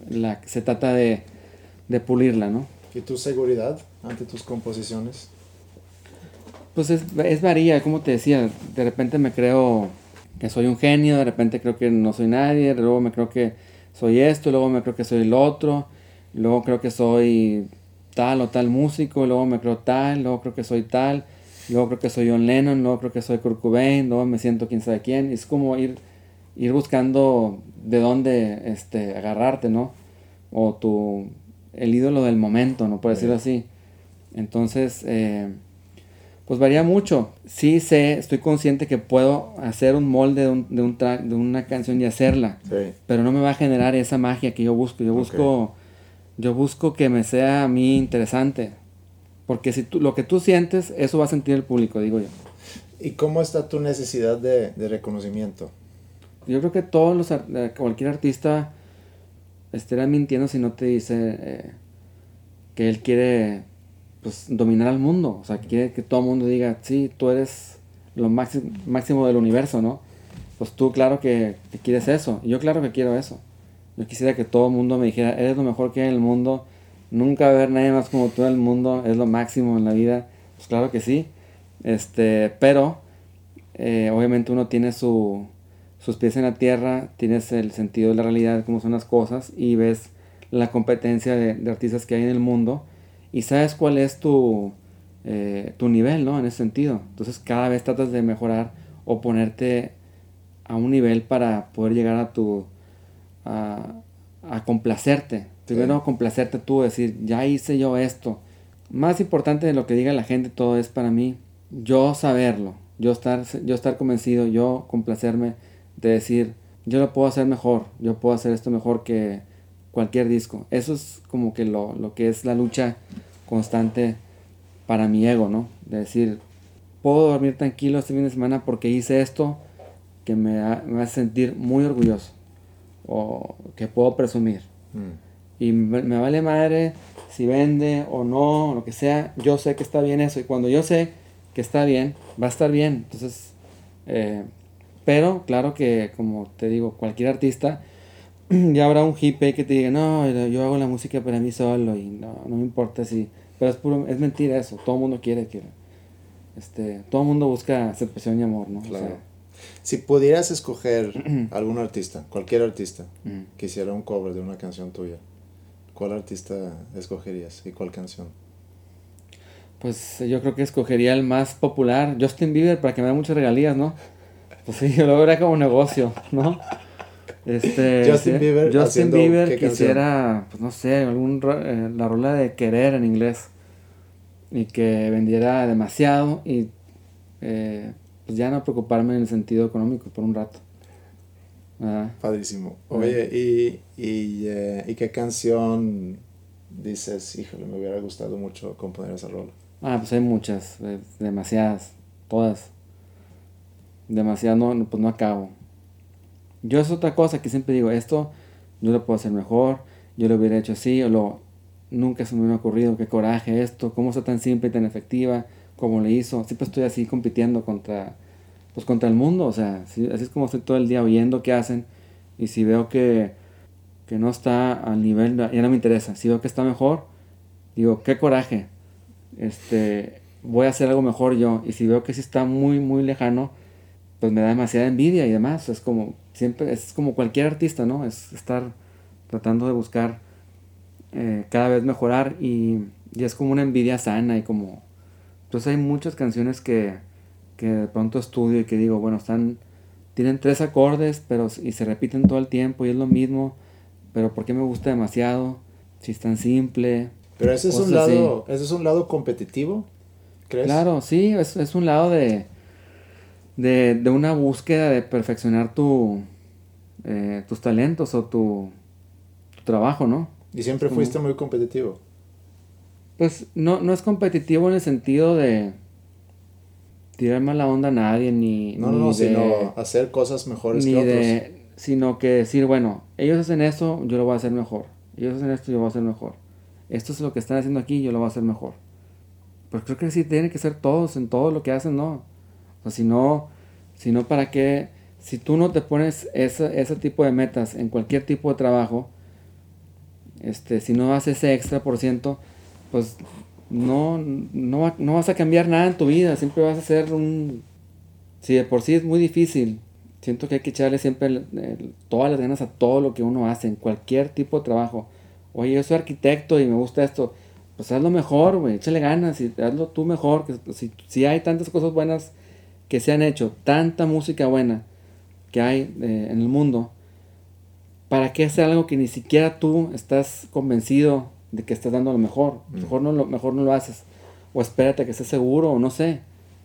la, se trata de, de pulirla, ¿no? ¿Y tu seguridad ante tus composiciones? Pues es, es varía, como te decía, de repente me creo que soy un genio, de repente creo que no soy nadie, luego me creo que soy esto, luego me creo que soy el otro, luego creo que soy tal o tal músico, luego me creo tal, luego creo que soy tal, luego creo que soy John Lennon, luego creo que soy Kurt Cobain, luego me siento quién sabe quién, es como ir, ir buscando de dónde este, agarrarte, ¿no? O tu, el ídolo del momento, ¿no? Por decirlo así. Entonces, eh, pues varía mucho. Sí sé, estoy consciente que puedo hacer un molde de, un, de, un track- de una canción y hacerla, Sí. pero no me va a generar esa magia que yo busco. Yo busco, yo busco que me sea a mí interesante. Porque si tú, lo que tú sientes, eso va a sentir el público, digo yo. ¿Y cómo está tu necesidad de, de reconocimiento? Yo creo que todos los, eh, cualquier artista estaría mintiendo si no te dice eh, que él quiere pues, dominar al mundo. O sea, quiere que todo el mundo diga, sí, tú eres lo máximo, máximo del universo, ¿no? Pues tú, claro que, quieres eso. Yo, claro que quiero eso. Yo quisiera que todo el mundo me dijera, eres lo mejor que hay en el mundo. Nunca va a haber nadie más como tú en el mundo. Es lo máximo en la vida. Pues claro que sí. Este, pero, eh, obviamente uno tiene su, sus pies en la tierra, tienes el sentido de la realidad, cómo son las cosas, y ves la competencia de, de artistas que hay en el mundo, y sabes cuál es tu, eh, tu nivel, ¿no? En ese sentido. Entonces cada vez tratas de mejorar o ponerte a un nivel para poder llegar a tu, a, a complacerte. Primero complacerte tú, decir, ya hice yo esto. Más importante de lo que diga la gente, todo es para mí, yo saberlo, yo estar, yo estar convencido, yo complacerme de decir, yo lo puedo hacer mejor, yo puedo hacer esto mejor que cualquier disco. Eso es como que lo, lo que es la lucha constante para mi ego, ¿no? De decir, puedo dormir tranquilo este fin de semana porque hice esto que me, ha- me hace sentir muy orgulloso o que puedo presumir. Mm. Y me, me vale madre si vende o no, lo que sea, yo sé que está bien eso. Y cuando yo sé que está bien, va a estar bien. Entonces, eh, pero claro que, como te digo, cualquier artista, ya habrá un hippie que te diga, no, yo hago la música para mí solo y no, no me importa si... Pero es, puro, es mentira eso, todo el mundo quiere que... Este, todo el mundo busca aceptación y amor, ¿no? O sea, Claro. Si pudieras escoger algún artista, cualquier artista, que hiciera un cover de una canción tuya, ¿cuál artista escogerías y cuál canción? Pues yo creo que escogería el más popular, Justin Bieber, para que me dé muchas regalías, ¿no? Pues sí, yo lo vería como negocio, ¿no? Este, Justin sí, Bieber Justin Bieber ¿qué canción? quisiera, pues no sé, algún, eh, la rola de querer en inglés. Y que vendiera demasiado y eh, pues ya no preocuparme en el sentido económico por un rato. Ah, Padrísimo. Oye, ¿y, y, eh, ¿y qué canción dices, híjole, me hubiera gustado mucho componer esa rola? Ah, pues hay muchas, eh, demasiadas, todas. Demasiadas, no, pues no acabo. Yo es otra cosa que siempre digo, esto yo lo puedo hacer mejor, yo lo hubiera hecho así, o lo, nunca se me hubiera ocurrido, qué coraje esto, cómo está tan simple y tan efectiva, como le hizo. Siempre estoy así compitiendo contra, pues contra el mundo, o sea, sí, así es como estoy todo el día oyendo qué hacen, y si veo que, que no está al nivel, ya no me interesa, si veo que está mejor, digo, qué coraje, este, voy a hacer algo mejor yo. Y si veo que sí está muy, muy lejano, pues me da demasiada envidia y demás. Es como, siempre, es como cualquier artista, ¿no? Es estar tratando de buscar eh, cada vez mejorar y, y es como una envidia sana y como... Entonces hay muchas canciones que, que de pronto estudio y que digo, bueno, están... Tienen tres acordes, pero y se repiten todo el tiempo y es lo mismo, pero ¿por qué me gusta demasiado? Si es tan simple, Pero ese es un así. lado, ese es un lado competitivo, ¿crees? Claro, sí, es, es un lado de, de, de una búsqueda de perfeccionar tu, eh, tus talentos o tu, tu trabajo, ¿no? Y siempre Como- fuiste muy competitivo. Pues no, no es competitivo en el sentido de tirar mala onda a nadie, ni, No, ni no, de, sino hacer cosas mejores ni que otros. de, sino que decir, bueno, ellos hacen esto, yo lo voy a hacer mejor. Ellos hacen esto, yo lo voy a hacer mejor. Esto es lo que están haciendo aquí, yo lo voy a hacer mejor. Pero creo que sí tienen que ser todos en todo lo que hacen, ¿no? O si no, ¿para qué? Si tú no te pones ese, ese tipo de metas en cualquier tipo de trabajo, este, si no haces ese extra por ciento, pues no, no, no vas a cambiar nada en tu vida, siempre vas a ser un... Si de por sí es muy difícil, siento que hay que echarle siempre todas las ganas a todo lo que uno hace, en cualquier tipo de trabajo. Oye, yo soy arquitecto y me gusta esto, pues hazlo mejor, güey, échale ganas y hazlo tú mejor. Que, si, si hay tantas cosas buenas que se han hecho, tanta música buena que hay eh, en el mundo, ¿para qué hacer algo que ni siquiera tú estás convencido de que estás dando lo mejor? Mejor no lo, mejor no lo haces. O espérate que estés seguro, o no sé.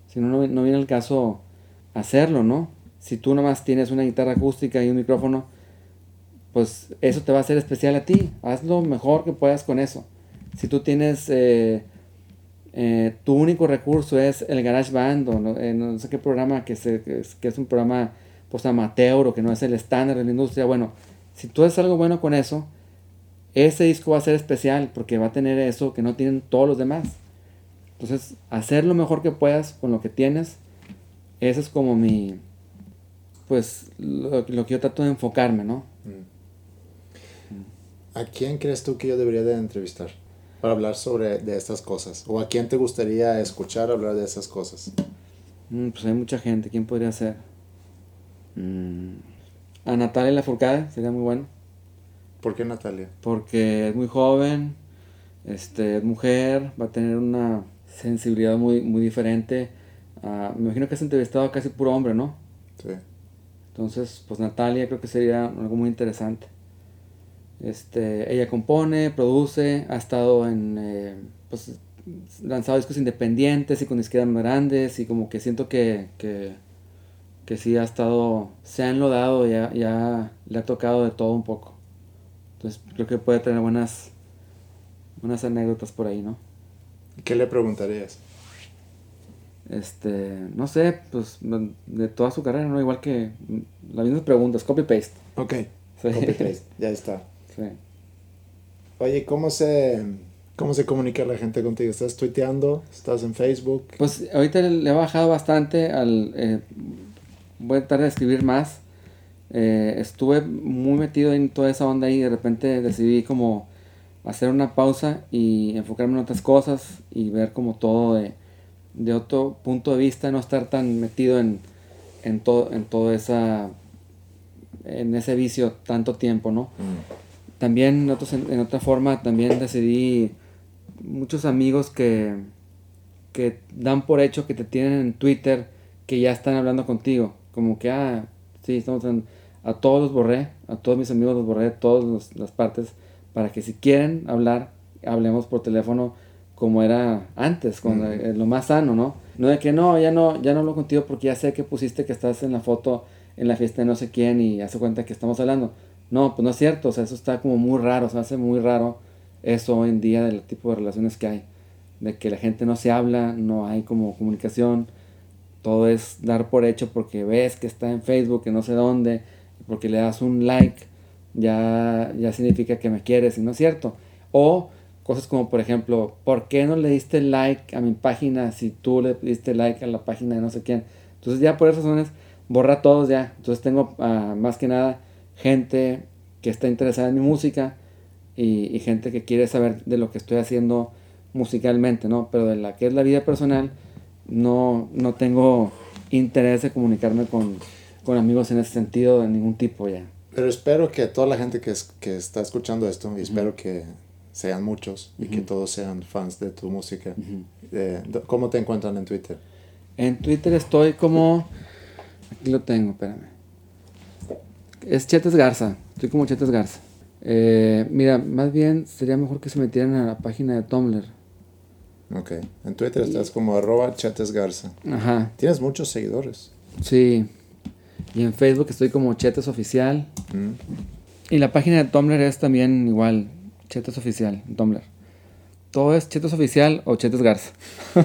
Si no, no, no viene el caso hacerlo, ¿no? Si tú nomás tienes una guitarra acústica y un micrófono, pues eso te va a hacer especial a ti. Haz lo mejor que puedas con eso. Si tú tienes eh, eh, tu único recurso es el GarageBand o no, eh, no sé qué programa que, se, que, es, un programa pues amateur o que no es el estándar de la industria, bueno, si tú haces algo bueno con eso, ese disco va a ser especial porque va a tener eso que no tienen todos los demás. Entonces, hacer lo mejor que puedas con lo que tienes, ese es como mi, pues, lo, que yo trato de enfocarme, ¿no? ¿A quién crees tú que yo debería de entrevistar para hablar sobre de estas cosas? ¿O a quién te gustaría escuchar hablar de esas cosas? Mm, pues hay mucha gente, ¿quién podría ser? Mm, a Natalia Lafourcade sería muy bueno, ¿Por qué Natalia? porque es muy joven, este, es mujer, va a tener una sensibilidad muy, muy diferente. Me imagino que has entrevistado a casi puro hombre, ¿no? Sí. Entonces, pues Natalia creo que sería algo muy interesante. Este, ella compone, produce, ha estado en, eh, pues, lanzado discos independientes y con más grandes y como que siento que, que, que sí ha estado, se ha enlodado, ya, ya le ha tocado de todo un poco. Entonces creo que puede tener buenas, buenas anécdotas por ahí, ¿no? ¿Qué le preguntarías? Este, no sé, pues de toda su carrera, ¿no? Igual que mm, las mismas preguntas, copy-paste. Ok. Sí. Copy-paste, ya está. Sí. Oye, ¿cómo se, ¿cómo se comunica la gente contigo? ¿Estás tuiteando? ¿Estás en Facebook? Pues ahorita le he bajado bastante al... eh, voy a tratar de escribir más. Eh, estuve muy metido en toda esa onda y de repente decidí como hacer una pausa y enfocarme en otras cosas y ver como todo de, de otro punto de vista, no estar tan metido en, en todo, en todo esa, en ese vicio tanto tiempo, ¿no? También en, otros- en otra forma, también decidí muchos amigos que, que dan por hecho que te tienen en Twitter que ya están hablando contigo. Como que, ah, sí, estamos en- a todos los borré, a todos mis amigos los borré, todas las partes, para que si quieren hablar, hablemos por teléfono como era antes, cuando Ujú. eh, lo más sano, ¿no? No de que no, ya no, ya no hablo contigo porque ya sé que pusiste que estás en la foto en la fiesta de no sé quién y hace cuenta que estamos hablando. No, pues no es cierto, o sea, eso está como muy raro, se hace muy raro eso hoy en día del tipo de relaciones que hay, de que la gente no se habla, no hay como comunicación, todo es dar por hecho porque ves que está en Facebook, que no sé dónde, porque le das un like, ya, ya significa que me quieres y no es cierto. O cosas como por ejemplo, ¿por qué no le diste like a mi página si tú le diste like a la página de no sé quién? Entonces ya por esas razones borra todos ya. Entonces tengo ah, más que nada gente que está interesada en mi música y, y gente que quiere saber de lo que estoy haciendo musicalmente, ¿no? Pero de la que es la vida personal, no, no tengo interés de comunicarme con, con amigos en ese sentido de ningún tipo ya. Pero espero que toda la gente que, es- que está escuchando esto, y espero que sean muchos y que todos sean fans de tu música, eh, do- ¿cómo te encuentran en Twitter? En Twitter estoy como... Aquí lo tengo, espérame. Es Chetes Garza. Estoy como Chetes Garza. Eh, mira, más bien sería mejor que se metieran a la página de Tumblr. Ok. En Twitter estás como arroba Chetes Garza. Ajá, Tienes muchos seguidores. sí. Y en Facebook estoy como Chetes Oficial. Mm. Y la página de Tumblr es también igual, Chetes Oficial, en Tumblr. Todo es Chetes Oficial o Chetes Garza.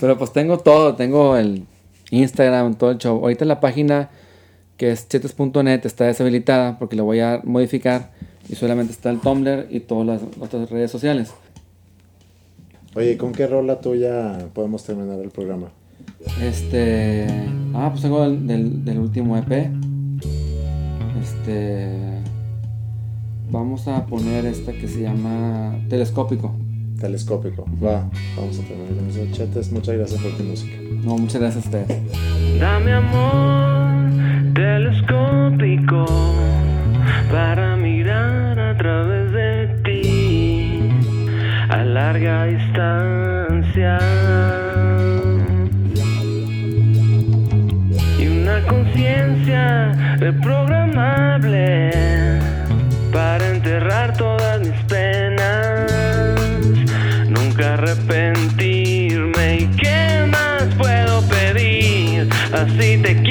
Pero pues tengo todo, tengo el Instagram, todo el show. Ahorita la página que es chetes.net está deshabilitada porque la voy a modificar y solamente está el Tumblr y todas las otras redes sociales. Oye, ¿con qué rola tuya podemos terminar el programa? Este. Ah, pues tengo del, del, del último EP. Este. Vamos a poner esta que se llama Telescópico. Telescópico. Va, vamos a terminar con eso. Chetes, muchas gracias por tu música. No, muchas gracias a ustedes. Dame amor telescópico para mirar a través de ti a larga distancia. Y una conciencia reprogramable para enterrar todas mis penas, nunca arrepentirme. ¿Y qué más puedo pedir? Así te